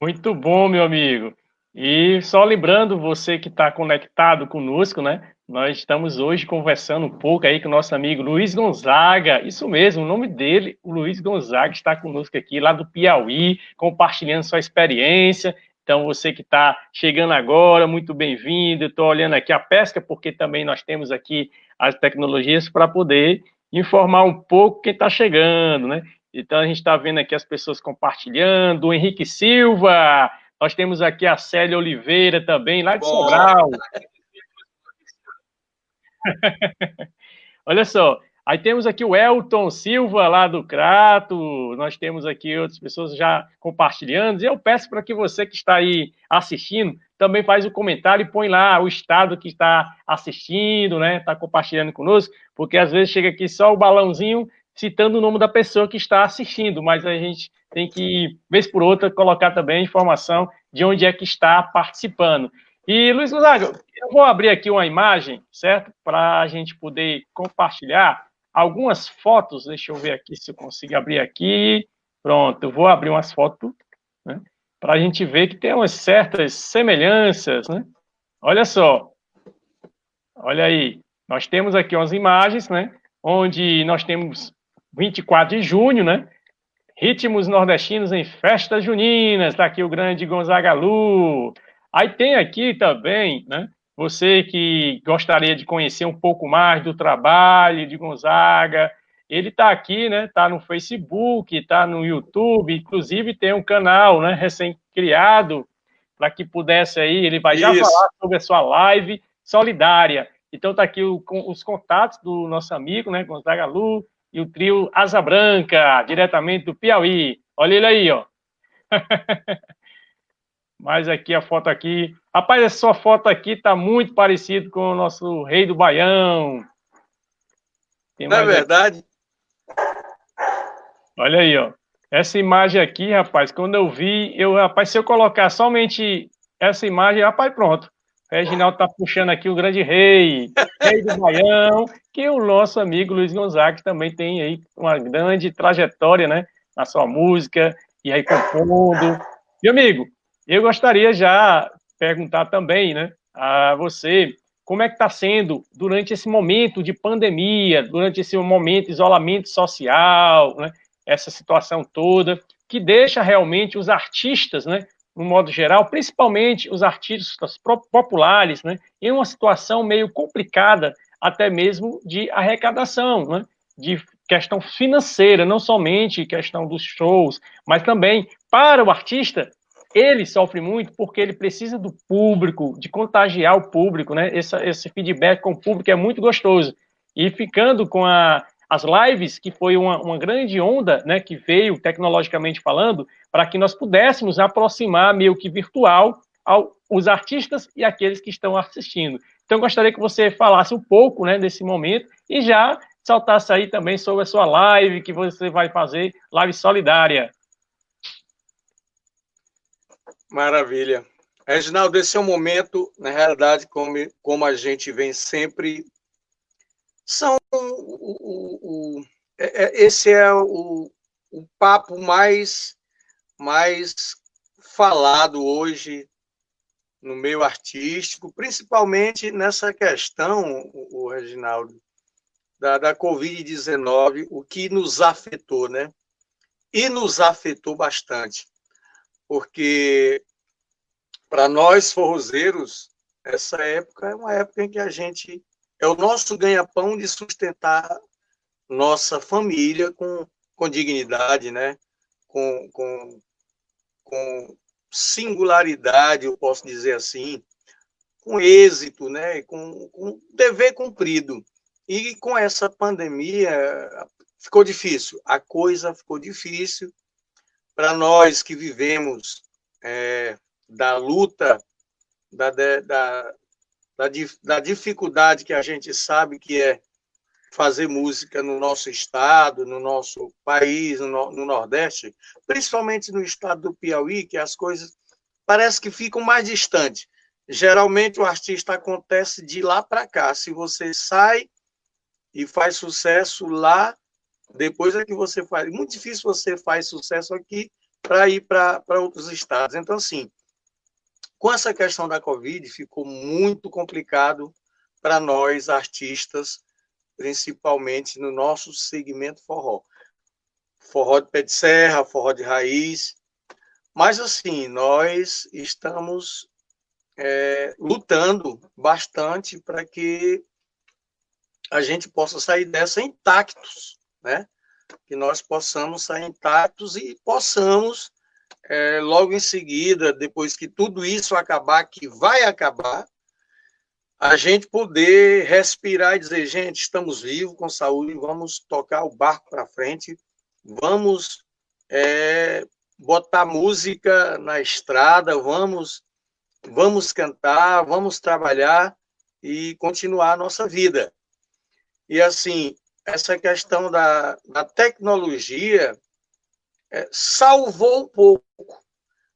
Muito bom, meu amigo. E só lembrando, você que está conectado conosco, né? Nós estamos hoje conversando um pouco aí com o nosso amigo Luiz Gonzaga. Isso mesmo, o nome dele, o Luiz Gonzaga, está conosco aqui, lá do Piauí, compartilhando sua experiência. Então, você que está chegando agora, muito bem-vindo. Estou olhando aqui a pesca, porque também nós temos aqui as tecnologias para poder informar um pouco quem está chegando, né? Então, a gente está vendo aqui as pessoas compartilhando. O Henrique Silva, nós temos aqui a Célia Oliveira também, lá de Sobral. Olha só, aí temos aqui o Elton Silva, lá do Crato, nós temos aqui outras pessoas já compartilhando, e eu peço para que você que está aí assistindo, também faz o comentário e põe lá o estado que está assistindo, né, está compartilhando conosco, porque às vezes chega aqui só o balãozinho citando o nome da pessoa que está assistindo, mas a gente tem que, vez por outra, colocar também a informação de onde é que está participando. E, Luiz Gonzaga, eu vou abrir aqui uma imagem, certo? Para a gente poder compartilhar algumas fotos. Deixa eu ver aqui se eu consigo abrir aqui. Pronto, vou abrir umas fotos, né? Para a gente ver que tem umas certas semelhanças, né? Olha só. Olha aí. Nós temos aqui umas imagens, né? Onde nós temos 24 de junho, né? Ritmos nordestinos em festas juninas. Está aqui o grande Gonzaga Lu. Aí tem aqui também, né? Você que gostaria de conhecer um pouco mais do trabalho de Gonzaga, ele está aqui, né? Está no Facebook, está no YouTube, inclusive tem um canal, né? Recém-criado para que pudesse aí, ele vai já falar sobre a sua live solidária. Então está aqui o, os contatos do nosso amigo, né? Gonzaga Lu e o trio Asa Branca, diretamente do Piauí. Olha ele aí, ó. Mas aqui a foto aqui. Rapaz, essa sua foto aqui tá muito parecido com o nosso rei do Baião. Tem Não é verdade? Olha aí, ó. Essa imagem aqui, rapaz, quando eu vi, eu, rapaz, se eu colocar somente essa imagem, rapaz, pronto. O Reginaldo tá puxando aqui o grande rei, rei do Baião, que o nosso amigo Luiz Gonzaga também tem aí uma grande trajetória, né, na sua música, e aí compondo. Meu amigo, eu gostaria já perguntar também, né, a você, como é que está sendo durante esse momento de pandemia, durante esse momento de isolamento social, né, essa situação toda, que deixa realmente os artistas, né, no modo geral, principalmente os artistas populares, né, em uma situação meio complicada, até mesmo de arrecadação, né, de questão financeira, não somente questão dos shows, mas também para o artista ele sofre muito porque ele precisa do público, de contagiar o público, né? Esse, esse feedback com o público é muito gostoso. E ficando com a, as lives, que foi uma, uma grande onda, né, que veio tecnologicamente falando, para que nós pudéssemos aproximar meio que virtual ao, os artistas e aqueles que estão assistindo. Então, gostaria que você falasse um pouco, né, desse momento e já saltasse aí também sobre a sua live que você vai fazer, live solidária. Maravilha. Reginaldo, esse é um momento, na realidade, como, como a gente vem sempre, são o, o, o é, é, esse é o, o papo mais, mais falado hoje no meio artístico, principalmente nessa questão, o, Reginaldo, da, da Covid-19, o que nos afetou, né? E nos afetou bastante porque para nós forrozeiros, essa época é uma época em que a gente é o nosso ganha-pão de sustentar nossa família com, com dignidade, né? com, com, com singularidade, eu posso dizer assim, com êxito, né? com, com dever cumprido. E com essa pandemia ficou difícil, a coisa ficou difícil, para nós que vivemos é, da luta, da, da, da, da, dificuldade que a gente sabe que é fazer música no nosso estado, no nosso país, no, no Nordeste, principalmente no estado do Piauí, que as coisas parece que ficam mais distantes. Geralmente o artista acontece de lá para cá. Se você sai e faz sucesso lá, depois é que você faz. Muito difícil você faz sucesso aqui para ir para outros estados. Então, assim, com essa questão da Covid, ficou muito complicado para nós artistas, principalmente no nosso segmento forró. Forró de pé de serra, forró de raiz. Mas, assim, nós estamos é, lutando bastante para que a gente possa sair dessa intactos, né? Que nós possamos sair intactos e possamos, é, logo em seguida, depois que tudo isso acabar, que vai acabar, a gente poder respirar e dizer, gente, estamos vivos, com saúde, vamos tocar o barco para frente, vamos é, botar música na estrada, vamos, vamos cantar, vamos trabalhar e continuar a nossa vida. E assim, essa questão da, da tecnologia é, salvou um pouco.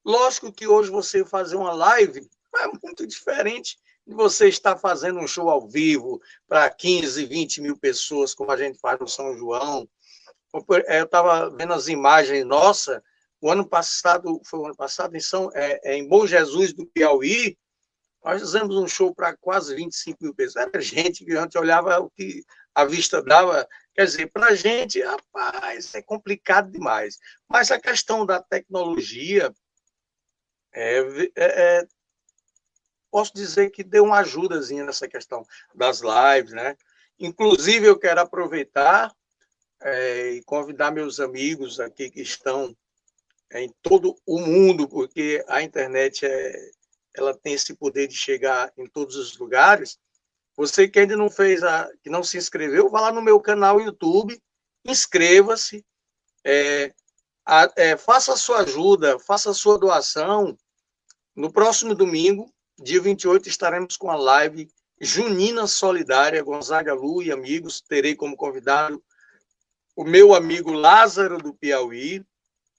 Lógico que hoje você fazer uma live é muito diferente de você estar fazendo um show ao vivo para 15, 20 mil pessoas, como a gente faz no São João. Eu estava vendo as imagens, nossa, o ano passado, foi o ano passado, em, São, é, é, em Bom Jesus do Piauí, nós fizemos um show para quase 25 mil pessoas. Era gente que a gente olhava o que a vista dava. Quer dizer, para a gente, rapaz, é complicado demais. Mas a questão da tecnologia, é, é, é, posso dizer que deu uma ajudazinha nessa questão das lives, né? Inclusive, eu quero aproveitar é, e convidar meus amigos aqui que estão em todo o mundo, porque a internet é, ela tem esse poder de chegar em todos os lugares. Você que ainda não fez, a, que não se inscreveu, vá lá no meu canal YouTube, inscreva-se, é, é, faça a sua ajuda, faça a sua doação. No próximo domingo, dia 28, estaremos com a live Junina Solidária, Gonzaga Lu e amigos. Terei como convidado o meu amigo Lázaro do Piauí,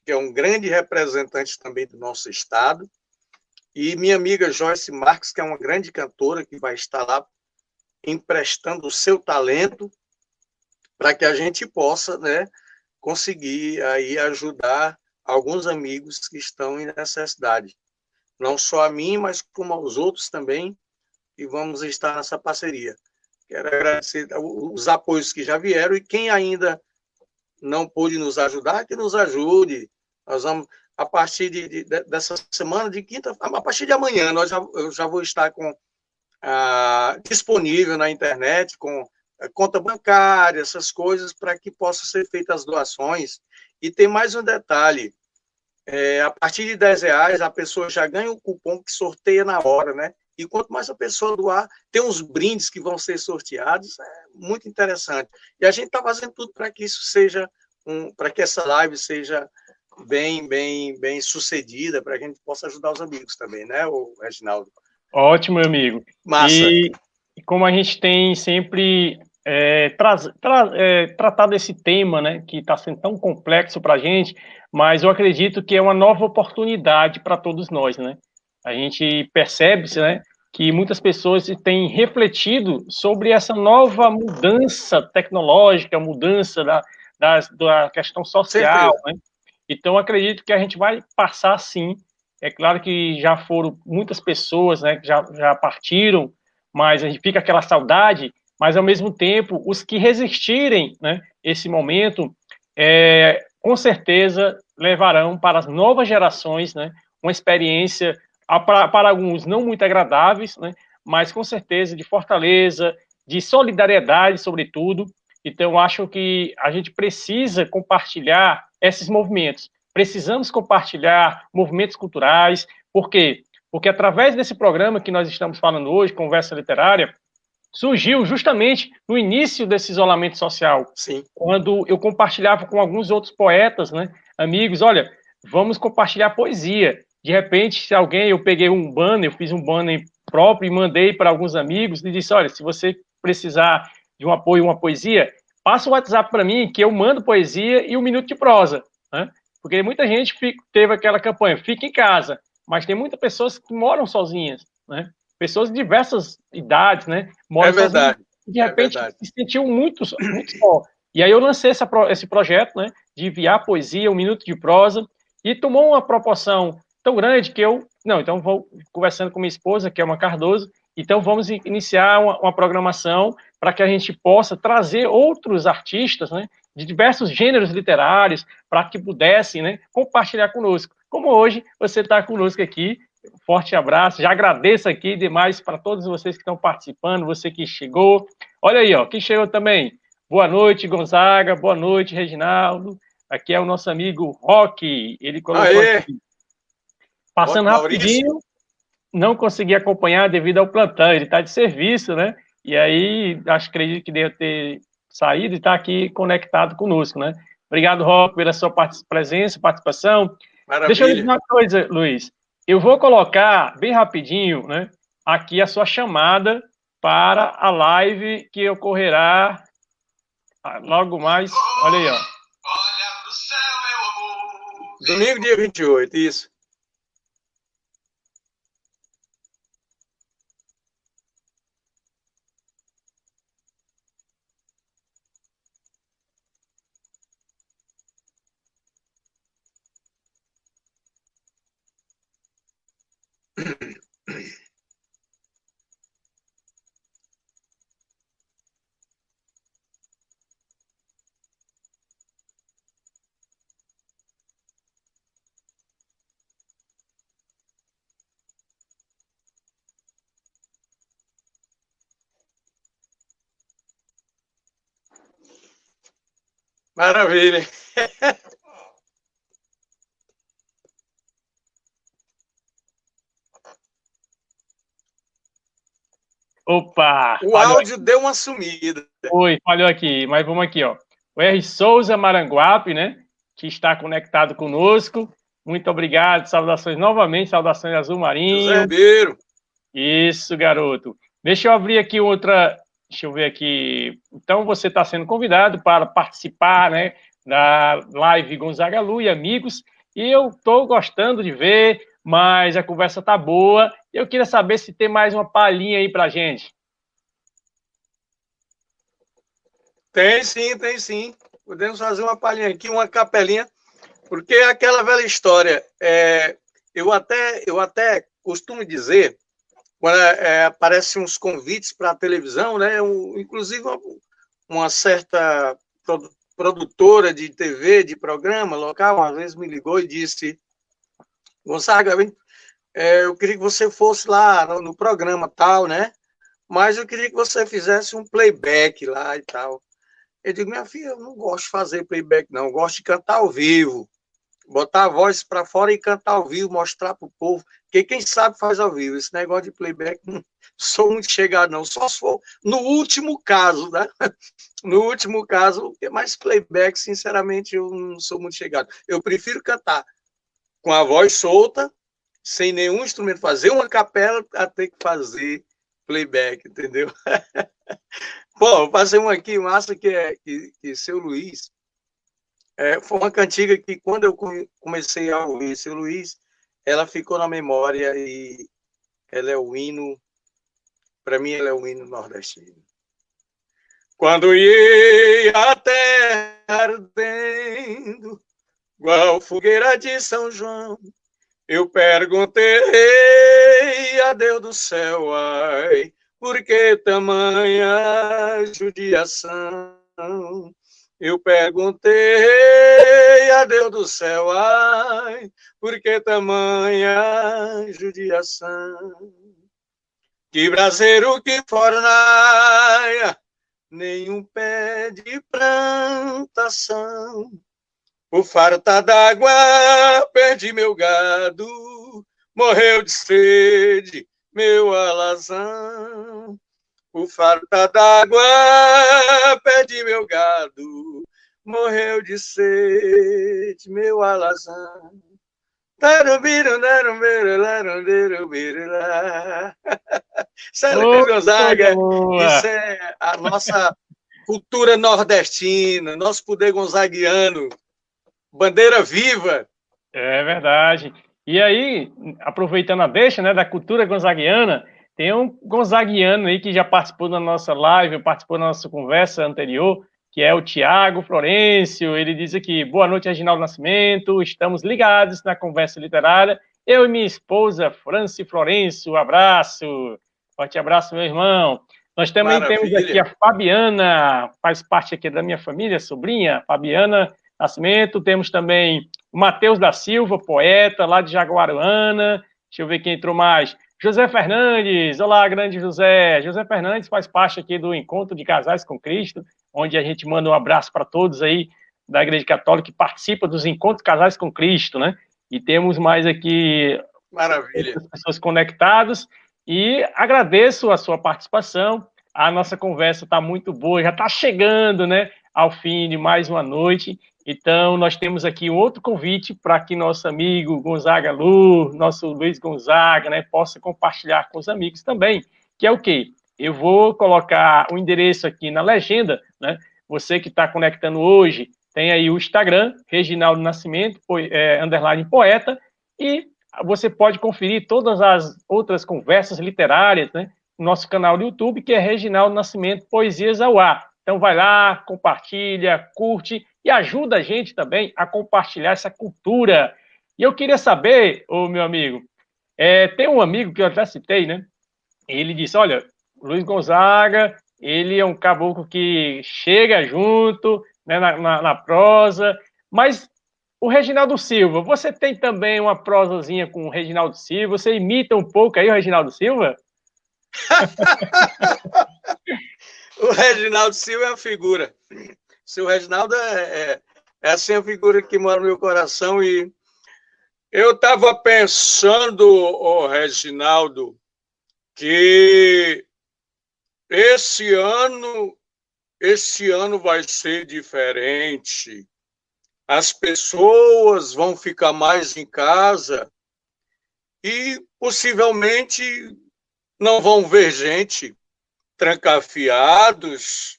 que é um grande representante também do nosso estado, e minha amiga Joyce Marques, que é uma grande cantora, que vai estar lá emprestando o seu talento para que a gente possa, né, conseguir aí ajudar alguns amigos que estão em necessidade. Não só a mim, mas como aos outros também, e vamos estar nessa parceria. Quero agradecer os apoios que já vieram e quem ainda não pôde nos ajudar, que nos ajude. Nós vamos, a partir de, de, dessa semana, de quinta, a partir de amanhã, nós já, eu já vou estar com ah, disponível na internet com eh, conta bancária, essas coisas, para que possam ser feitas as doações. E tem mais um detalhe: é, a partir de 10 reais, a pessoa já ganha um cupom que sorteia na hora, né? E quanto mais a pessoa doar, tem uns brindes que vão ser sorteados, é muito interessante. E a gente está fazendo tudo para que isso seja, um, para que essa live seja bem, bem, bem sucedida, para que a gente possa ajudar os amigos também, né, o Reginaldo? Ótimo, meu amigo. Massa. E como a gente tem sempre é, tra tra é, tratado esse tema, né, que está sendo tão complexo para a gente, mas eu acredito que é uma nova oportunidade para todos nós, né? A gente percebe, né, que muitas pessoas têm refletido sobre essa nova mudança tecnológica, mudança da, da, da questão social, né? Então, acredito que a gente vai passar, sim, é claro que já foram muitas pessoas né, que já, já partiram, mas a gente fica aquela saudade, mas ao mesmo tempo, os que resistirem né, esse momento, é, com certeza levarão para as novas gerações né, uma experiência, para, para alguns não muito agradáveis, né, mas com certeza de fortaleza, de solidariedade, sobretudo. Então, acho que a gente precisa compartilhar esses movimentos. Precisamos compartilhar movimentos culturais, por quê? Porque através desse programa que nós estamos falando hoje, Conversa Literária, surgiu justamente no início desse isolamento social. Sim. Quando eu compartilhava com alguns outros poetas, né, amigos, olha, vamos compartilhar poesia. De repente, se alguém, eu peguei um banner, eu fiz um banner próprio e mandei para alguns amigos e disse, olha, se você precisar de um apoio, uma poesia, passa o WhatsApp para mim que eu mando poesia e um minuto de prosa. Né? Porque muita gente teve aquela campanha, fica em casa, mas tem muitas pessoas que moram sozinhas, né? Pessoas de diversas idades, né? Moram é verdade. Sozinhas, de é repente é se sentiu muito, muito só. E aí eu lancei essa, esse projeto, né? De enviar poesia, um minuto de prosa, e tomou uma proporção tão grande que eu, não, então vou conversando com minha esposa, que é uma Cardoso, Então, vamos iniciar uma, uma programação para que a gente possa trazer outros artistas, né, de diversos gêneros literários, para que pudessem né, compartilhar conosco. Como hoje você está conosco aqui, forte abraço, já agradeço aqui demais para todos vocês que estão participando, você que chegou. Olha aí, ó, quem chegou também. Boa noite, Gonzaga, boa noite, Reginaldo. Aqui é o nosso amigo Rock, ele colocou Aê. aqui. Passando rapidinho, não consegui acompanhar devido ao plantão, ele está de serviço, né? E aí, acho acredito que deve ter saído e está aqui conectado conosco, né? Obrigado, Rock, pela sua presença, participação. Maravilha. Deixa eu dizer uma coisa, Luiz. Eu vou colocar bem rapidinho, né? Aqui a sua chamada para a live que ocorrerá logo mais. Olha aí, ó. Domingo, dia 28, isso. Maravilha. Opa! O áudio aqui. deu uma sumida. Oi, falhou aqui, mas vamos aqui, ó. O R. Souza Maranguape, né? Que está conectado conosco. Muito obrigado. Saudações novamente, saudações Azul Marinho. José Ribeiro. Isso, garoto. Deixa eu abrir aqui outra. Deixa eu ver aqui. Então, você está sendo convidado para participar, né? Da live Gonzaga Lu e amigos. E eu estou gostando de ver, mas a conversa tá boa eu queria saber se tem mais uma palhinha aí pra gente. Tem sim, tem sim. Podemos fazer uma palhinha aqui, uma capelinha, porque é aquela velha história. É, eu, até, eu até costumo dizer, quando é, aparecem uns convites para a televisão, né? Um, inclusive uma, uma certa produtora de TV, de programa local, uma vez me ligou e disse: Gonçaga, vem, é, eu queria que você fosse lá no, programa tal, né? Mas eu queria que você fizesse um playback lá e tal. Eu digo, minha filha, eu não gosto de fazer playback, não. Eu gosto de cantar ao vivo. Botar a voz para fora e cantar ao vivo, mostrar para o povo. Porque quem sabe faz ao vivo. Esse negócio de playback, não sou muito chegado, não. Só se for no último caso, né? No último caso, mais playback, sinceramente, eu não sou muito chegado. Eu prefiro cantar com a voz solta, sem nenhum instrumento, fazer uma capela a ter que fazer playback, entendeu? Bom, eu passei uma aqui, massa, que é que, que seu Luiz. É, foi uma cantiga que, quando eu comecei a ouvir seu Luiz, ela ficou na memória e ela é o hino, para mim, ela é o hino nordestino. Quando ia a terra ardendo, igual fogueira de São João, eu perguntei a Deus do céu, ai, por que tamanha judiação? Eu perguntei a Deus do céu, ai, por que tamanha judiação? Que braseiro que fornaia, nenhum pé de plantação o faro tá d'água, perdi meu gado, morreu de sede, meu alazão. O faro tá d'água, perdi meu gado, morreu de sede, meu alazão. Sério, Gonzaga, isso é a nossa cultura nordestina, nosso poder gonzaguiano bandeira viva. É verdade. E aí, aproveitando a deixa né, da cultura gonzaguiana, tem um gonzaguiano aí que já participou da nossa live, participou da nossa conversa anterior, que é o Tiago Florencio. Ele diz aqui: boa noite, Reginaldo Nascimento. Estamos ligados na conversa literária. Eu e minha esposa, Franci Florencio. Um abraço. Forte abraço, meu irmão. Nós também Maravilha. temos aqui a Fabiana, faz parte aqui da minha família, sobrinha, Fabiana Nascimento. Temos também o Matheus da Silva, poeta, lá de Jaguaruana. Deixa eu ver quem entrou mais. José Fernandes, olá, grande José. José Fernandes faz parte aqui do Encontro de Casais com Cristo, onde a gente manda um abraço para todos aí da Igreja Católica que participa dos Encontros Casais com Cristo, né? E temos mais aqui Maravilha. pessoas conectadas. E agradeço a sua participação. A nossa conversa está muito boa, já está chegando, né? Ao fim de mais uma noite. Então, nós temos aqui um outro convite para que nosso amigo Gonzaga Lu, nosso Luiz Gonzaga, né, possa compartilhar com os amigos também, que é o quê? Eu vou colocar o endereço aqui na legenda, né? Você que está conectando hoje, tem aí o Instagram, Reginaldo Nascimento, é, underline poeta, e você pode conferir todas as outras conversas literárias, né? No nosso canal do YouTube, que é Reginaldo Nascimento Poesias ao Ar. Então vai lá, compartilha, curte e ajuda a gente também a compartilhar essa cultura. E eu queria saber, ô meu amigo, é, tem um amigo que eu até citei, né? Ele disse: olha, Luiz Gonzaga, ele é um caboclo que chega junto né, na, na, na prosa, mas o Reginaldo Silva, você tem também uma prosazinha com o Reginaldo Silva? Você imita um pouco aí o Reginaldo Silva? o Reginaldo Silva é uma figura. Seu Reginaldo é, é, é assim a figura que mora no meu coração e eu estava pensando, oh, Reginaldo, que esse ano esse ano vai ser diferente. As pessoas vão ficar mais em casa e possivelmente não vão ver gente trancafiados,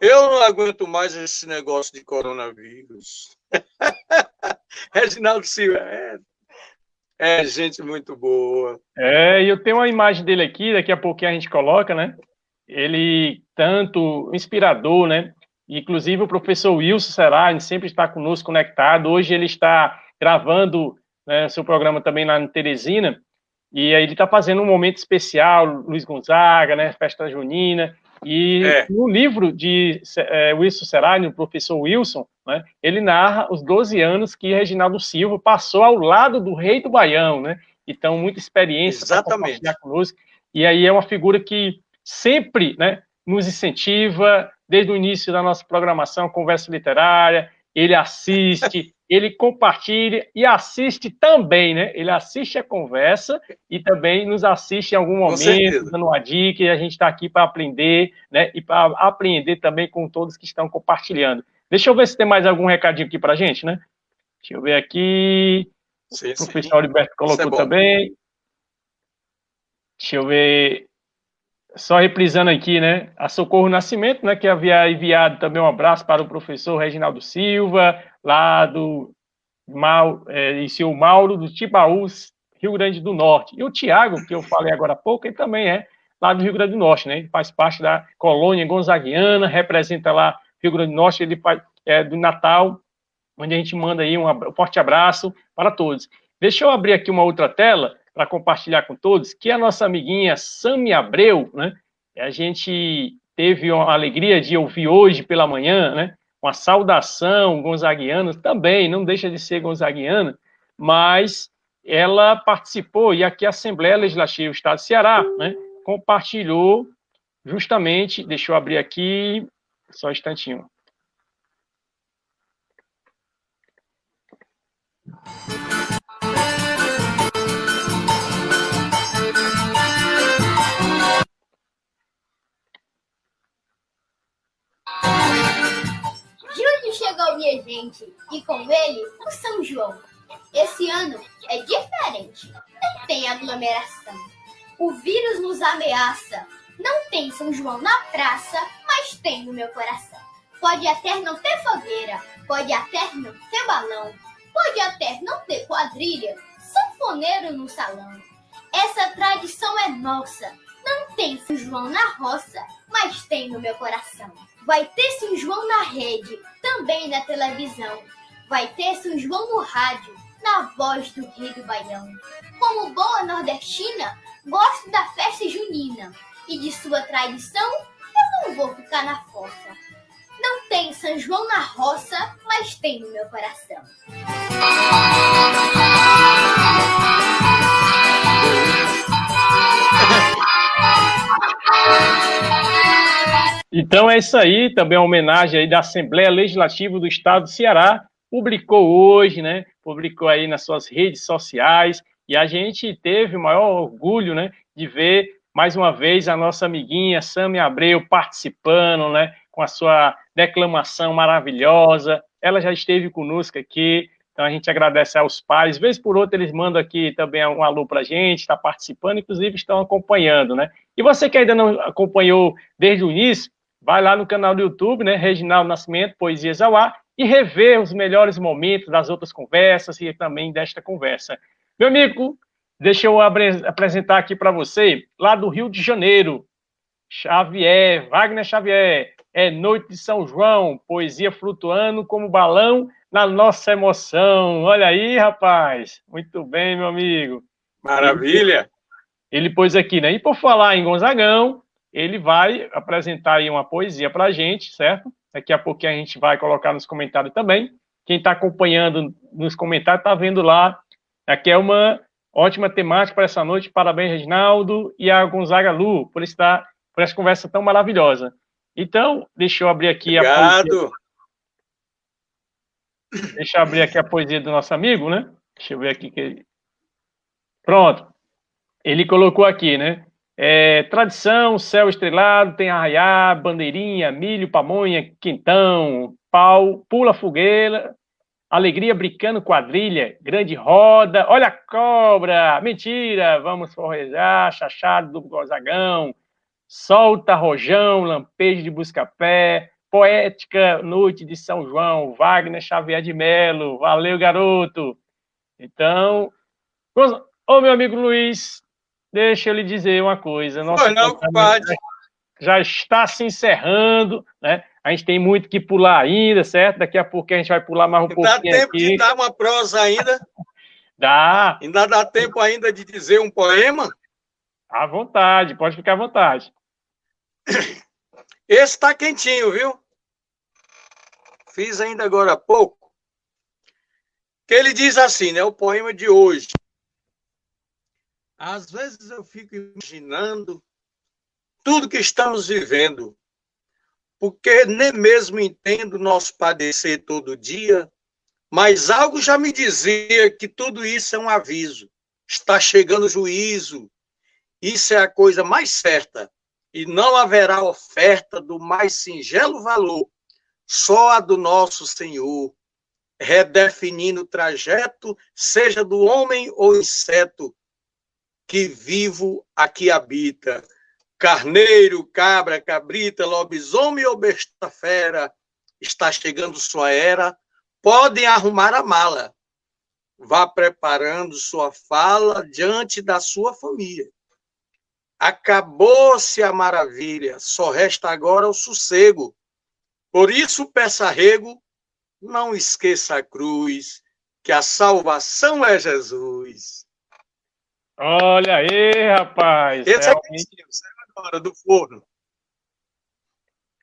eu não aguento mais esse negócio de coronavírus. Reginaldo Silva é, é gente muito boa. É, eu tenho uma imagem dele aqui, daqui a pouquinho a gente coloca, né? Ele tanto inspirador, né? Inclusive o professor Wilson Serrani sempre está conosco conectado. Hoje ele está gravando né, seu programa também lá em Teresina, e aí ele está fazendo um momento especial, Luiz Gonzaga, né? Festa Junina. E é. no livro de é, Wilson Serrani, o professor Wilson, né, ele narra os 12 anos que Reginaldo Silva passou ao lado do rei do Baião, né? Então, muita experiência para compartilhar conosco. E aí é uma figura que sempre né, nos incentiva, desde o início da nossa programação, conversa literária, ele assiste, ele compartilha e assiste também, né? Ele assiste a conversa e também nos assiste em algum momento, dando uma dica, e a gente está aqui para aprender, né? E para aprender também com todos que estão compartilhando. Deixa eu ver se tem mais algum recadinho aqui para a gente, né? Deixa eu ver aqui. Sim, o professor Alberto colocou é também. Deixa eu ver. Só reprisando aqui, né? A Socorro Nascimento, né? Que havia enviado também um abraço para o professor Reginaldo Silva, lá do Mal, é, e seu Mauro do Tibaús, Rio Grande do Norte. E o Tiago, que eu falei agora há pouco, ele também é lá do Rio Grande do Norte, né? Ele faz parte da colônia gonzaguiana, representa lá Rio Grande do Norte, ele faz, é do Natal, onde a gente manda aí um forte abraço para todos. Deixa eu abrir aqui uma outra tela para compartilhar com todos, que a nossa amiguinha Sami Abreu, né? A gente teve a alegria de ouvir hoje pela manhã, né? Uma saudação gonzaguiana, também, não deixa de ser gonzaguiana, mas ela participou, e aqui a Assembleia Legislativa do Estado do Ceará, né? Compartilhou justamente, deixa eu abrir aqui, só um instantinho. Chegou, minha gente, e com ele o São João. Esse ano é diferente, não tem aglomeração. O vírus nos ameaça. Não tem São João na praça, mas tem no meu coração. Pode até não ter fogueira, pode até não ter balão, pode até não ter quadrilha, sanfoneiro no salão. Essa tradição é nossa. Não tem São João na roça, mas tem no meu coração. Vai ter São João na rede, também na televisão. Vai ter São João no rádio, na voz do rei do Baião. Como boa nordestina, Gosto da festa junina e de sua tradição, eu não vou ficar na fossa. Não tem São João na roça, mas tem no meu coração. Então é isso aí, também uma homenagem aí da Assembleia Legislativa do Estado do Ceará, publicou hoje, né? Publicou aí nas suas redes sociais e a gente teve o maior orgulho, né, de ver mais uma vez a nossa amiguinha Sami Abreu participando, né, com a sua declamação maravilhosa. Ela já esteve conosco aqui, então a gente agradece aos pais. Vez por outra eles mandam aqui também um alô para a gente, está participando, inclusive estão acompanhando, né? E você que ainda não acompanhou desde o início, vai lá no canal do YouTube, né, Reginaldo Nascimento, Poesias ao Ar, e rever os melhores momentos das outras conversas e também desta conversa. Meu amigo, deixa eu apresentar aqui para você, lá do Rio de Janeiro, Xavier, Wagner Xavier, é Noite de São João, poesia flutuando como balão na nossa emoção. Olha aí, rapaz. Muito bem, meu amigo. Maravilha. Ele, ele pôs aqui, né? E por falar em Gonzagão, ele vai apresentar aí uma poesia para a gente, certo? Daqui a pouquinho a gente vai colocar nos comentários também. Quem está acompanhando nos comentários está vendo lá. Aqui é uma ótima temática para essa noite. Parabéns, Reginaldo e a Gonzaga Lu, por, estar, por essa conversa tão maravilhosa. Então, deixa eu abrir aqui Obrigado. a poesia. Deixa eu abrir aqui a poesia do nosso amigo, né? Deixa eu ver aqui que Pronto. Ele colocou aqui, né? É, tradição, céu estrelado, tem arraiá, bandeirinha, milho, pamonha, quintão, pau, pula fogueira, alegria brincando, quadrilha, grande roda, olha a cobra, mentira, vamos forrejar, chachado do gozagão, solta rojão, lampejo de busca-pé, poética noite de São João, Wagner Xavier de Melo, valeu garoto. Então, ô meu amigo Luiz, Deixa eu lhe dizer uma coisa. Nossa não, compadre. Já está se encerrando, né? A gente tem muito que pular ainda, certo? Daqui a pouco a gente vai pular mais um dá pouquinho. Dá tempo aqui. de dar uma prosa ainda? dá. Ainda dá tempo ainda de dizer um poema? À vontade, pode ficar à vontade. Esse está quentinho, viu? Fiz ainda agora há pouco. Que ele diz assim, né? O poema de hoje. Às vezes eu fico imaginando tudo que estamos vivendo, porque nem mesmo entendo nosso padecer todo dia, mas algo já me dizia que tudo isso é um aviso. Está chegando o juízo. Isso é a coisa mais certa. E não haverá oferta do mais singelo valor, só a do nosso Senhor, redefinindo o trajeto, seja do homem ou inseto, que vivo aqui habita. Carneiro, cabra, cabrita, lobisomem ou besta fera, está chegando sua era, podem arrumar a mala. Vá preparando sua fala diante da sua família. Acabou-se a maravilha, só resta agora o sossego. Por isso, peça rego, não esqueça a cruz, que a salvação é Jesus. Olha aí, rapaz. Esse realmente... é o agora, do forno.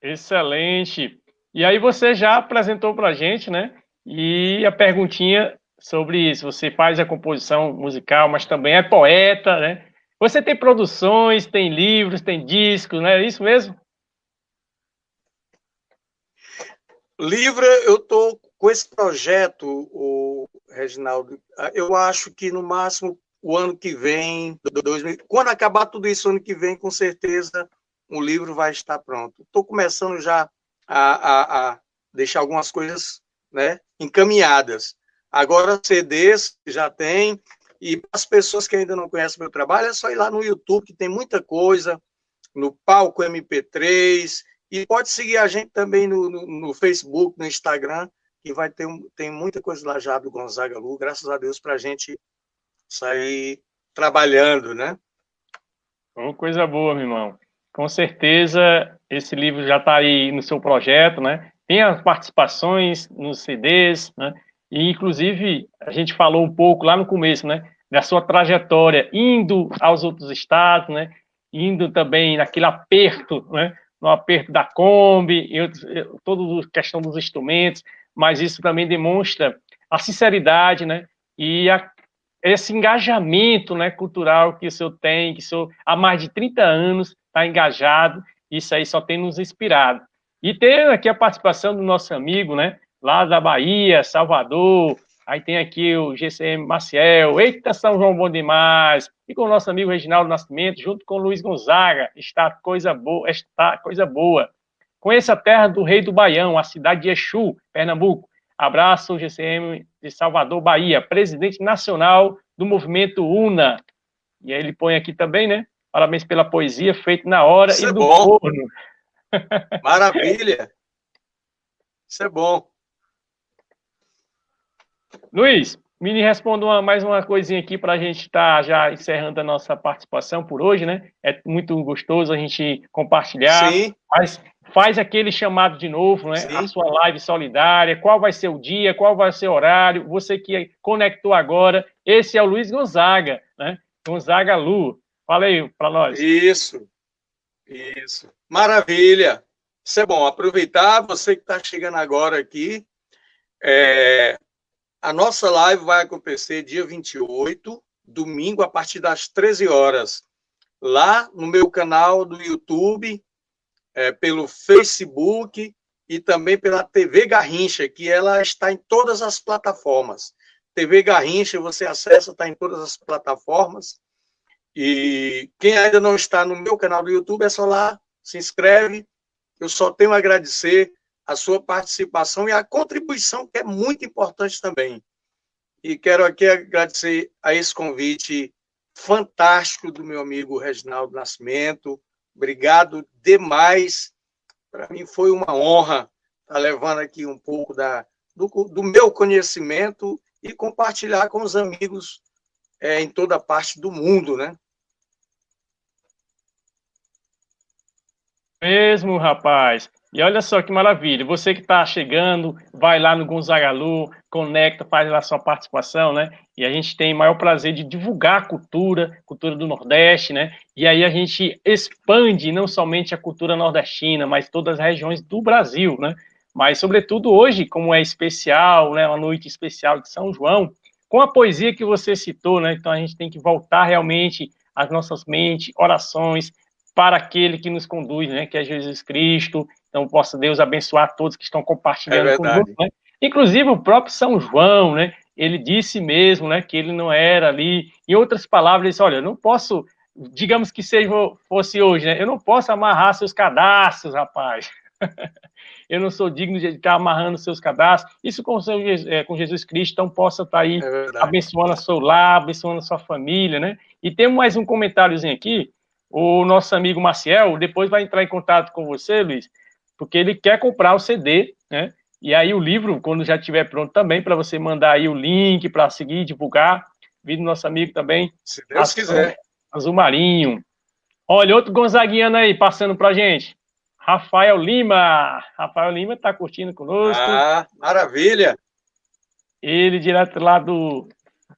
Excelente. E aí você já apresentou para a gente, né? E a perguntinha sobre isso. Você faz a composição musical, mas também é poeta, né? Você tem produções, tem livros, tem discos, né? É isso mesmo? Livro, eu estou com esse projeto, o Reginaldo. Eu acho que no máximo o ano que vem, 2000, quando acabar tudo isso ano que vem, com certeza o livro vai estar pronto. Estou começando já a, a, a, deixar algumas coisas né, encaminhadas. Agora, CDs já tem, e para as pessoas que ainda não conhecem meu trabalho, é só ir lá no YouTube, que tem muita coisa, no Palco MP3, e pode seguir a gente também no, no, no Facebook, no Instagram, que vai ter tem muita coisa lá já do Gonzaga Lu, graças a Deus, para a gente sair trabalhando, né? Oh, coisa boa, meu irmão. Com certeza, esse livro já está aí no seu projeto, né? Tem as participações nos CDs, né? E, inclusive, a gente falou um pouco lá no começo, né? da sua trajetória, indo aos outros estados, né? Indo também naquele aperto, né? No aperto da Kombi, toda a questão dos instrumentos, mas isso também demonstra a sinceridade, né? E a, esse engajamento né, cultural que o senhor tem, que o senhor há mais de 30 anos está engajado, isso aí só tem nos inspirado. E tem aqui a participação do nosso amigo, né, lá da Bahia, Salvador, aí tem aqui o GCM Maciel, eita, São João bom demais, e com o nosso amigo Reginaldo Nascimento, junto com o Luiz Gonzaga, está coisa boa, está coisa boa. Conheça a terra do rei do Baião, a cidade de Exu, Pernambuco. Abraço, GCM de Salvador, Bahia, presidente nacional do movimento UNA. E aí ele põe aqui também, né? Parabéns pela poesia feita na hora Isso e é do bom. forno. Maravilha! Isso é bom. Luiz, me responda uma, mais uma coisinha aqui para a gente estar tá já encerrando a nossa participação por hoje, né? É muito gostoso a gente compartilhar. Sim. Mas faz aquele chamado de novo, né? Sim. A sua live solidária, qual vai ser o dia, qual vai ser o horário, você que conectou agora, esse é o Luiz Gonzaga, né? Gonzaga Lu. Fala aí para nós. Isso, isso. Maravilha. Isso é bom. Aproveitar, você que está chegando agora aqui, é... a nossa live vai acontecer dia 28, domingo, a partir das 13 horas, lá no meu canal do YouTube, é, pelo Facebook e também pela TV Garrincha, que ela está em todas as plataformas. TV Garrincha, você acessa, está em todas as plataformas. E quem ainda não está no meu canal do YouTube, é só lá, se inscreve. Eu só tenho a agradecer a sua participação e a contribuição, que é muito importante também. E quero aqui agradecer a esse convite fantástico do meu amigo Reginaldo Nascimento, Obrigado demais. Para mim foi uma honra estar levando aqui um pouco da, do, do meu conhecimento e compartilhar com os amigos é, em toda parte do mundo, né? Mesmo, rapaz. E olha só que maravilha. Você que está chegando, vai lá no Gonzagalu, conecta, faz lá sua participação, né? E a gente tem o maior prazer de divulgar a cultura, cultura do Nordeste, né? E aí a gente expande não somente a cultura nordestina, mas todas as regiões do Brasil, né? Mas, sobretudo, hoje, como é especial, né? Uma noite especial de São João, com a poesia que você citou, né? Então a gente tem que voltar realmente às nossas mentes, orações, para aquele que nos conduz, né, que é Jesus Cristo. Então, possa Deus abençoar todos que estão compartilhando é conosco. Né? Inclusive, o próprio São João, né, ele disse mesmo né, que ele não era ali. Em outras palavras, ele disse: Olha, eu não posso, digamos que seja, fosse hoje, né, eu não posso amarrar seus cadastros, rapaz. eu não sou digno de estar amarrando seus cadastros. Isso com, seu, é, com Jesus Cristo, então possa estar aí é abençoando a seu lar, abençoando a sua família, né? E tem mais um comentáriozinho aqui o nosso amigo Maciel depois vai entrar em contato com você, Luiz, porque ele quer comprar o CD, né? E aí o livro, quando já estiver pronto também, para você mandar aí o link para seguir, divulgar. Vindo nosso amigo também. Se Deus Azul, quiser. Azul Marinho. Olha, outro Gonzaguiano aí, passando para gente. Rafael Lima. Rafael Lima está curtindo conosco. Ah, maravilha. Ele direto lá do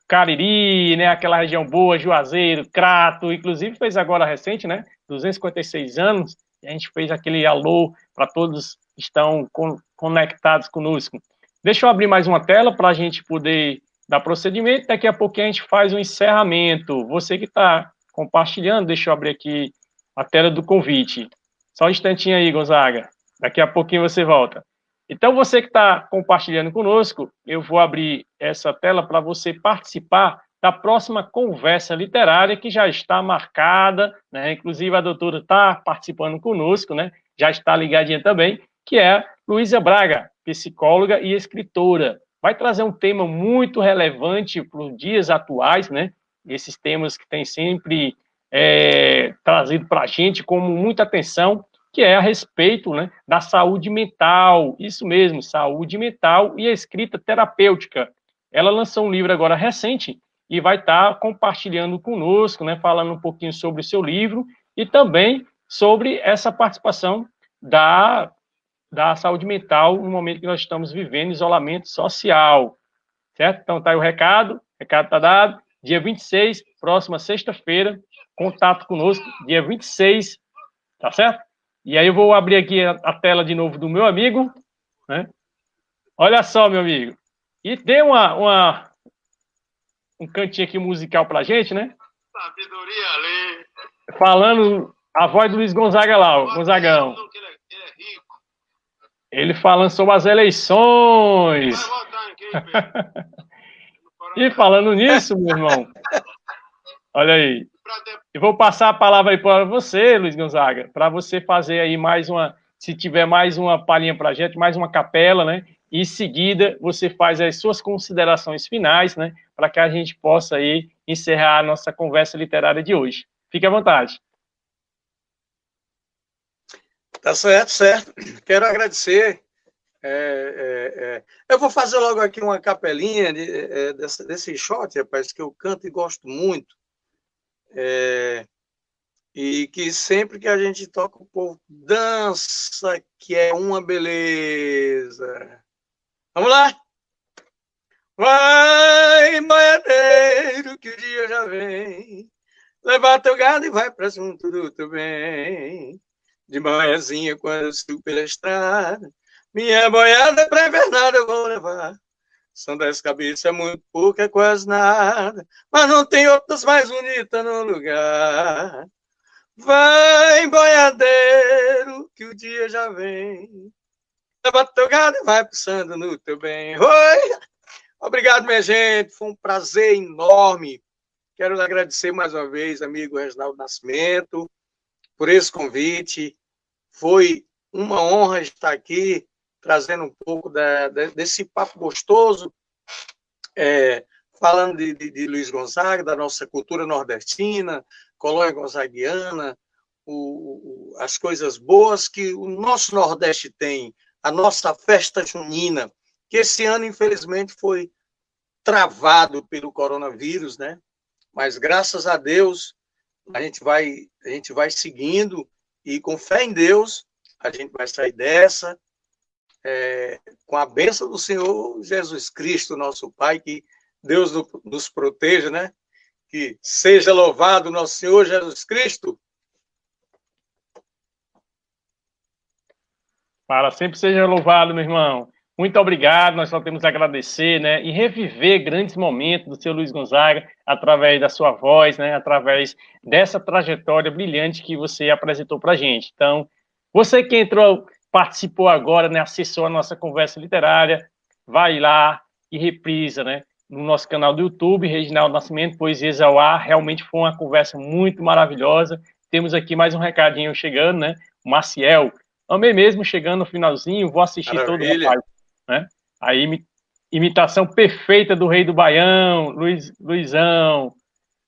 Cariri, né, aquela região boa, Juazeiro, Crato, inclusive fez agora recente, né, 256 anos, e a gente fez aquele alô para todos que estão con conectados conosco. Deixa eu abrir mais uma tela para a gente poder dar procedimento, daqui a pouquinho a gente faz o um encerramento. Você que está compartilhando, deixa eu abrir aqui a tela do convite. Só um instantinho aí, Gonzaga. Daqui a pouquinho você volta. Então, você que está compartilhando conosco, eu vou abrir essa tela para você participar da próxima conversa literária que já está marcada, né? Inclusive a doutora está participando conosco, né? Já está ligadinha também, que é Luísa Braga, psicóloga e escritora. Vai trazer um tema muito relevante para os dias atuais, né? Esses temas que tem sempre é, trazido para a gente como muita atenção que é a respeito né, da saúde mental, isso mesmo, saúde mental e a escrita terapêutica. Ela lançou um livro agora recente e vai estar compartilhando conosco, né, falando um pouquinho sobre o seu livro e também sobre essa participação da, da saúde mental no momento que nós estamos vivendo isolamento social. Certo? Então tá aí o recado, o recado está dado. dia 26, próxima sexta-feira, contato conosco, dia 26, tá certo? E aí eu vou abrir aqui a, a tela de novo do meu amigo, né? Olha só, meu amigo. E tem uma, uma um cantinho aqui musical pra gente, né? Sabedoria ali. Falando a voz do Luiz Gonzaga lá, o Gonzagão. Ele é, é falando sobre as eleições. E falando nisso, meu irmão, olha aí. Eu vou passar a palavra aí para você, Luiz Gonzaga, para você fazer aí mais uma, se tiver mais uma palhinha para gente, mais uma capela, né? E em seguida você faz as suas considerações finais, né? Para que a gente possa aí encerrar a nossa conversa literária de hoje. Fique à vontade. Tá certo, certo. Quero agradecer. É, é, é. Eu vou fazer logo aqui uma capelinha de, é, desse, desse shot, rapaz, que eu canto e gosto muito. É, e que sempre que a gente toca, o povo dança, que é uma beleza. Vamos lá? Vai, boiadeiro, que o dia já vem. Levar teu gado e vai pra junto do teu bem de manhãzinha quando eu subo pela estrada. Minha boiada pra invernada eu vou levar. São dez cabeças, é muito pouco, é quase nada. Mas não tem outras mais bonitas no lugar. Vai, boiadeiro, que o dia já vem. Leva teu gado e vai pensando no teu bem. Oi! Obrigado, minha gente. Foi um prazer enorme. Quero agradecer mais uma vez, amigo Reginaldo Nascimento, por esse convite. Foi uma honra estar aqui trazendo um pouco da, desse papo gostoso, é, falando de, de, de, Luiz Gonzaga, da nossa cultura nordestina, colônia gonzaguiana, o, o, as coisas boas que o nosso Nordeste tem, a nossa festa junina, que esse ano, infelizmente, foi travado pelo coronavírus, né? Mas graças a Deus a gente vai a gente vai seguindo e com fé em Deus a gente vai sair dessa é, com a bênção do Senhor Jesus Cristo, nosso Pai, que Deus nos proteja, né? Que seja louvado nosso Senhor Jesus Cristo. Para sempre seja louvado, meu irmão. Muito obrigado, nós só temos a agradecer, né? E reviver grandes momentos do seu Luiz Gonzaga através da sua voz, né? Através dessa trajetória brilhante que você apresentou para gente. Então, você que entrou, participou agora, né? Acessou a nossa conversa literária, vai lá e reprisa, né? No nosso canal do YouTube, Reginaldo Nascimento, Poesias ao Ar. Realmente foi uma conversa muito maravilhosa. Temos aqui mais um recadinho chegando, né? O Maciel. Amei mesmo, chegando no finalzinho, vou assistir Maravilha. todo o né? A imi imitação perfeita do rei do Baião, Luiz, Luizão.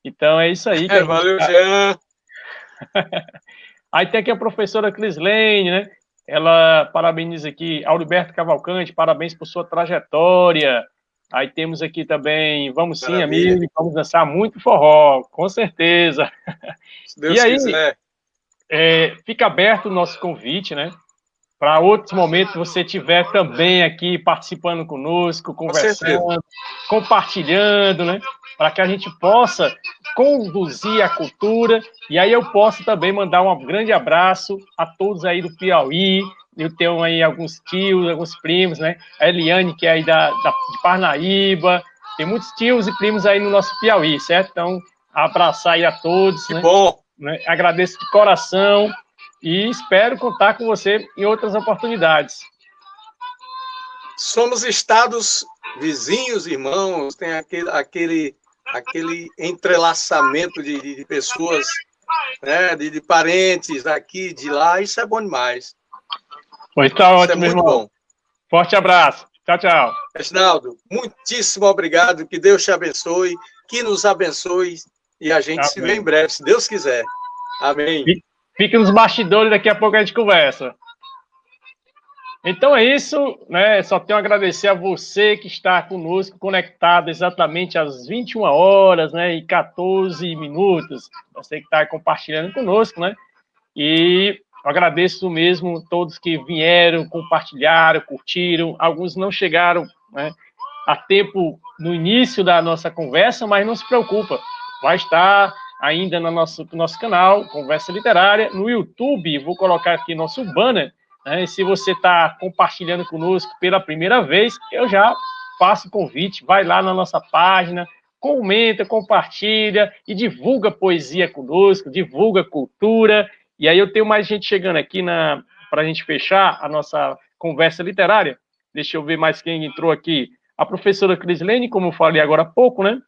Então é isso aí. É, valeu, Jean. aí tem aqui a professora Crislene, né? Ela parabeniza aqui Auriberto Cavalcante, parabéns por sua trajetória. Aí temos aqui também, vamos sim, Maravilha. amigo, vamos dançar muito forró, com certeza. Se Deus E aí? quiser. É, fica aberto o nosso convite, né? Para outros momentos você estiver também aqui participando conosco, conversando, compartilhando, né? Para que a gente possa conduzir a cultura. E aí eu posso também mandar um grande abraço a todos aí do Piauí. Eu tenho aí alguns tios, alguns primos, né? A Eliane, que é aí da, da, de Parnaíba. Tem muitos tios e primos aí no nosso Piauí, certo? Então, abraçar aí a todos. Que né? bom. né? Agradeço de coração e espero contar com você em outras oportunidades. Somos estados vizinhos, irmãos, tem aquele, aquele, aquele entrelaçamento de, de, pessoas, né, de, de parentes daqui, de lá, isso é bom demais. Pois tá Isso é ótimo, muito irmão. bom. Forte abraço. Tchau, tchau. Reginaldo, muitíssimo obrigado, que Deus te abençoe, que nos abençoe, e a gente se Amém. vê em breve, se Deus quiser. Amém. Fique nos bastidores, daqui a pouco a gente conversa. Então é isso, né? Só tenho a agradecer a você que está conosco, conectado exatamente às 21 horas, né? E 14 minutos. Você que está compartilhando conosco, né? E agradeço mesmo todos que vieram, compartilharam, curtiram. Alguns não chegaram, né? a tempo no início da nossa conversa, mas não se preocupa, vai estar ainda no nosso, no nosso canal, Conversa Literária, no YouTube, vou colocar aqui nosso banner, né, se você está compartilhando conosco pela primeira vez, eu já faço o convite, vai lá na nossa página, comenta, compartilha e divulga poesia conosco, divulga cultura, e aí eu tenho mais gente chegando aqui para a gente fechar a nossa conversa literária. Deixa eu ver mais quem entrou aqui. A professora Crislene, como eu falei agora há pouco, né?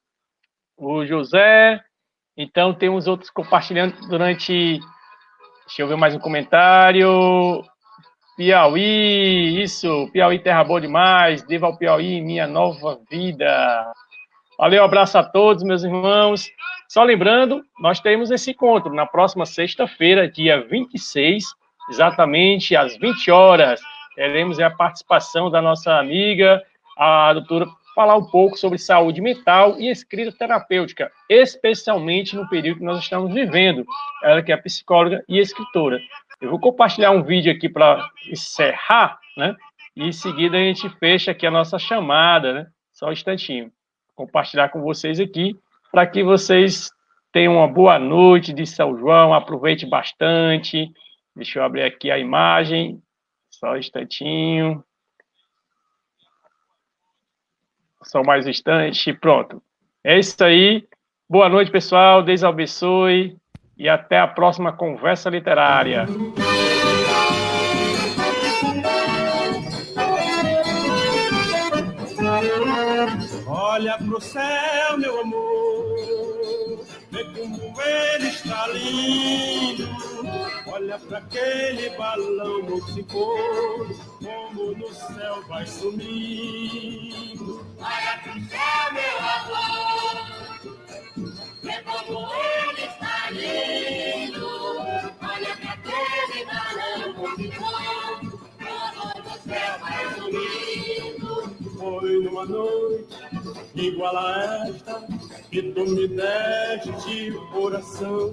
O José. Então, tem uns outros compartilhando durante. Deixa eu ver mais um comentário. Piauí, isso, Piauí terra boa demais, deva ao Piauí minha nova vida. Valeu, abraço a todos, meus irmãos. Só lembrando, nós temos esse encontro na próxima sexta-feira, dia 26, exatamente às 20 horas. Teremos a participação da nossa amiga, a doutora, falar um pouco sobre saúde mental e escrita terapêutica, especialmente no período que nós estamos vivendo. Ela que é psicóloga e escritora. Eu vou compartilhar um vídeo aqui para encerrar, né? E em seguida a gente fecha aqui a nossa chamada, né? Só um instantinho. Compartilhar com vocês aqui para que vocês tenham uma boa noite de São João, aproveite bastante. Deixa eu abrir aqui a imagem. Só um instantinho. Só mais um instante. Pronto. É isso aí. Boa noite, pessoal. Deus abençoe. E até a próxima conversa literária. Olha pro céu, meu amor, vê como ele está lindo. Olha para aquele balão multicolor, como no céu vai sumindo. Olha pro céu, meu amor, vê como ele está lindo. Olha pra aquele balão multicor, como no céu vai sumindo. Foi numa noite igual a esta que tu me deste coração.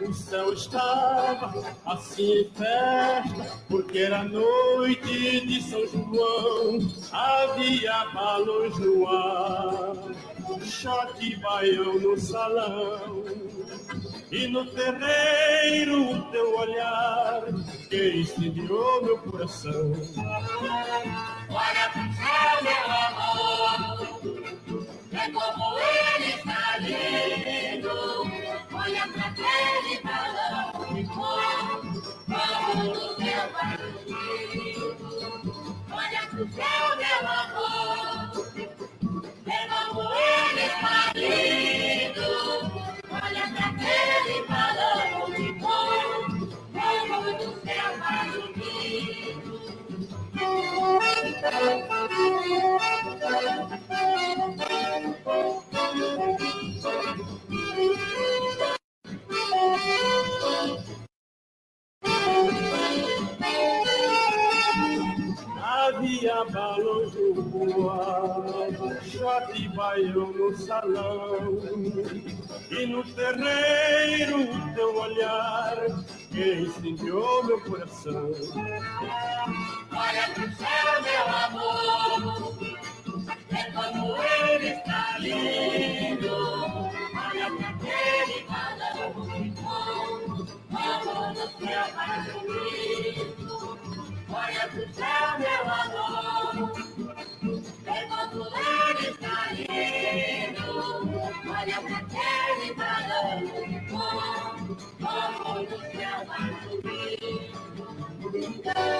O céu estava assim em festa, porque era noite de São João. Havia balões no ar, choque baião no salão. E no terreiro o teu olhar que incendiou meu coração. Olha pro céu, meu amor, vê como ele lindo. Olha pra aquele balão de cor, como no vai sumindo. Olha pro céu, meu amor, como ele está lindo. Olha pra aquele balão Havia balões no ar, choque baião no salão. E no terreiro teu olhar que incendiou meu coração. Olha pro céu, meu amor, vê como ele está lindo. Olha pra aquele balão de cor, como no céu vai sumindo olha pro céu, meu amor. Levanta o leve caindo, olha pra aquele balão bom, como o céu vai subindo. Então,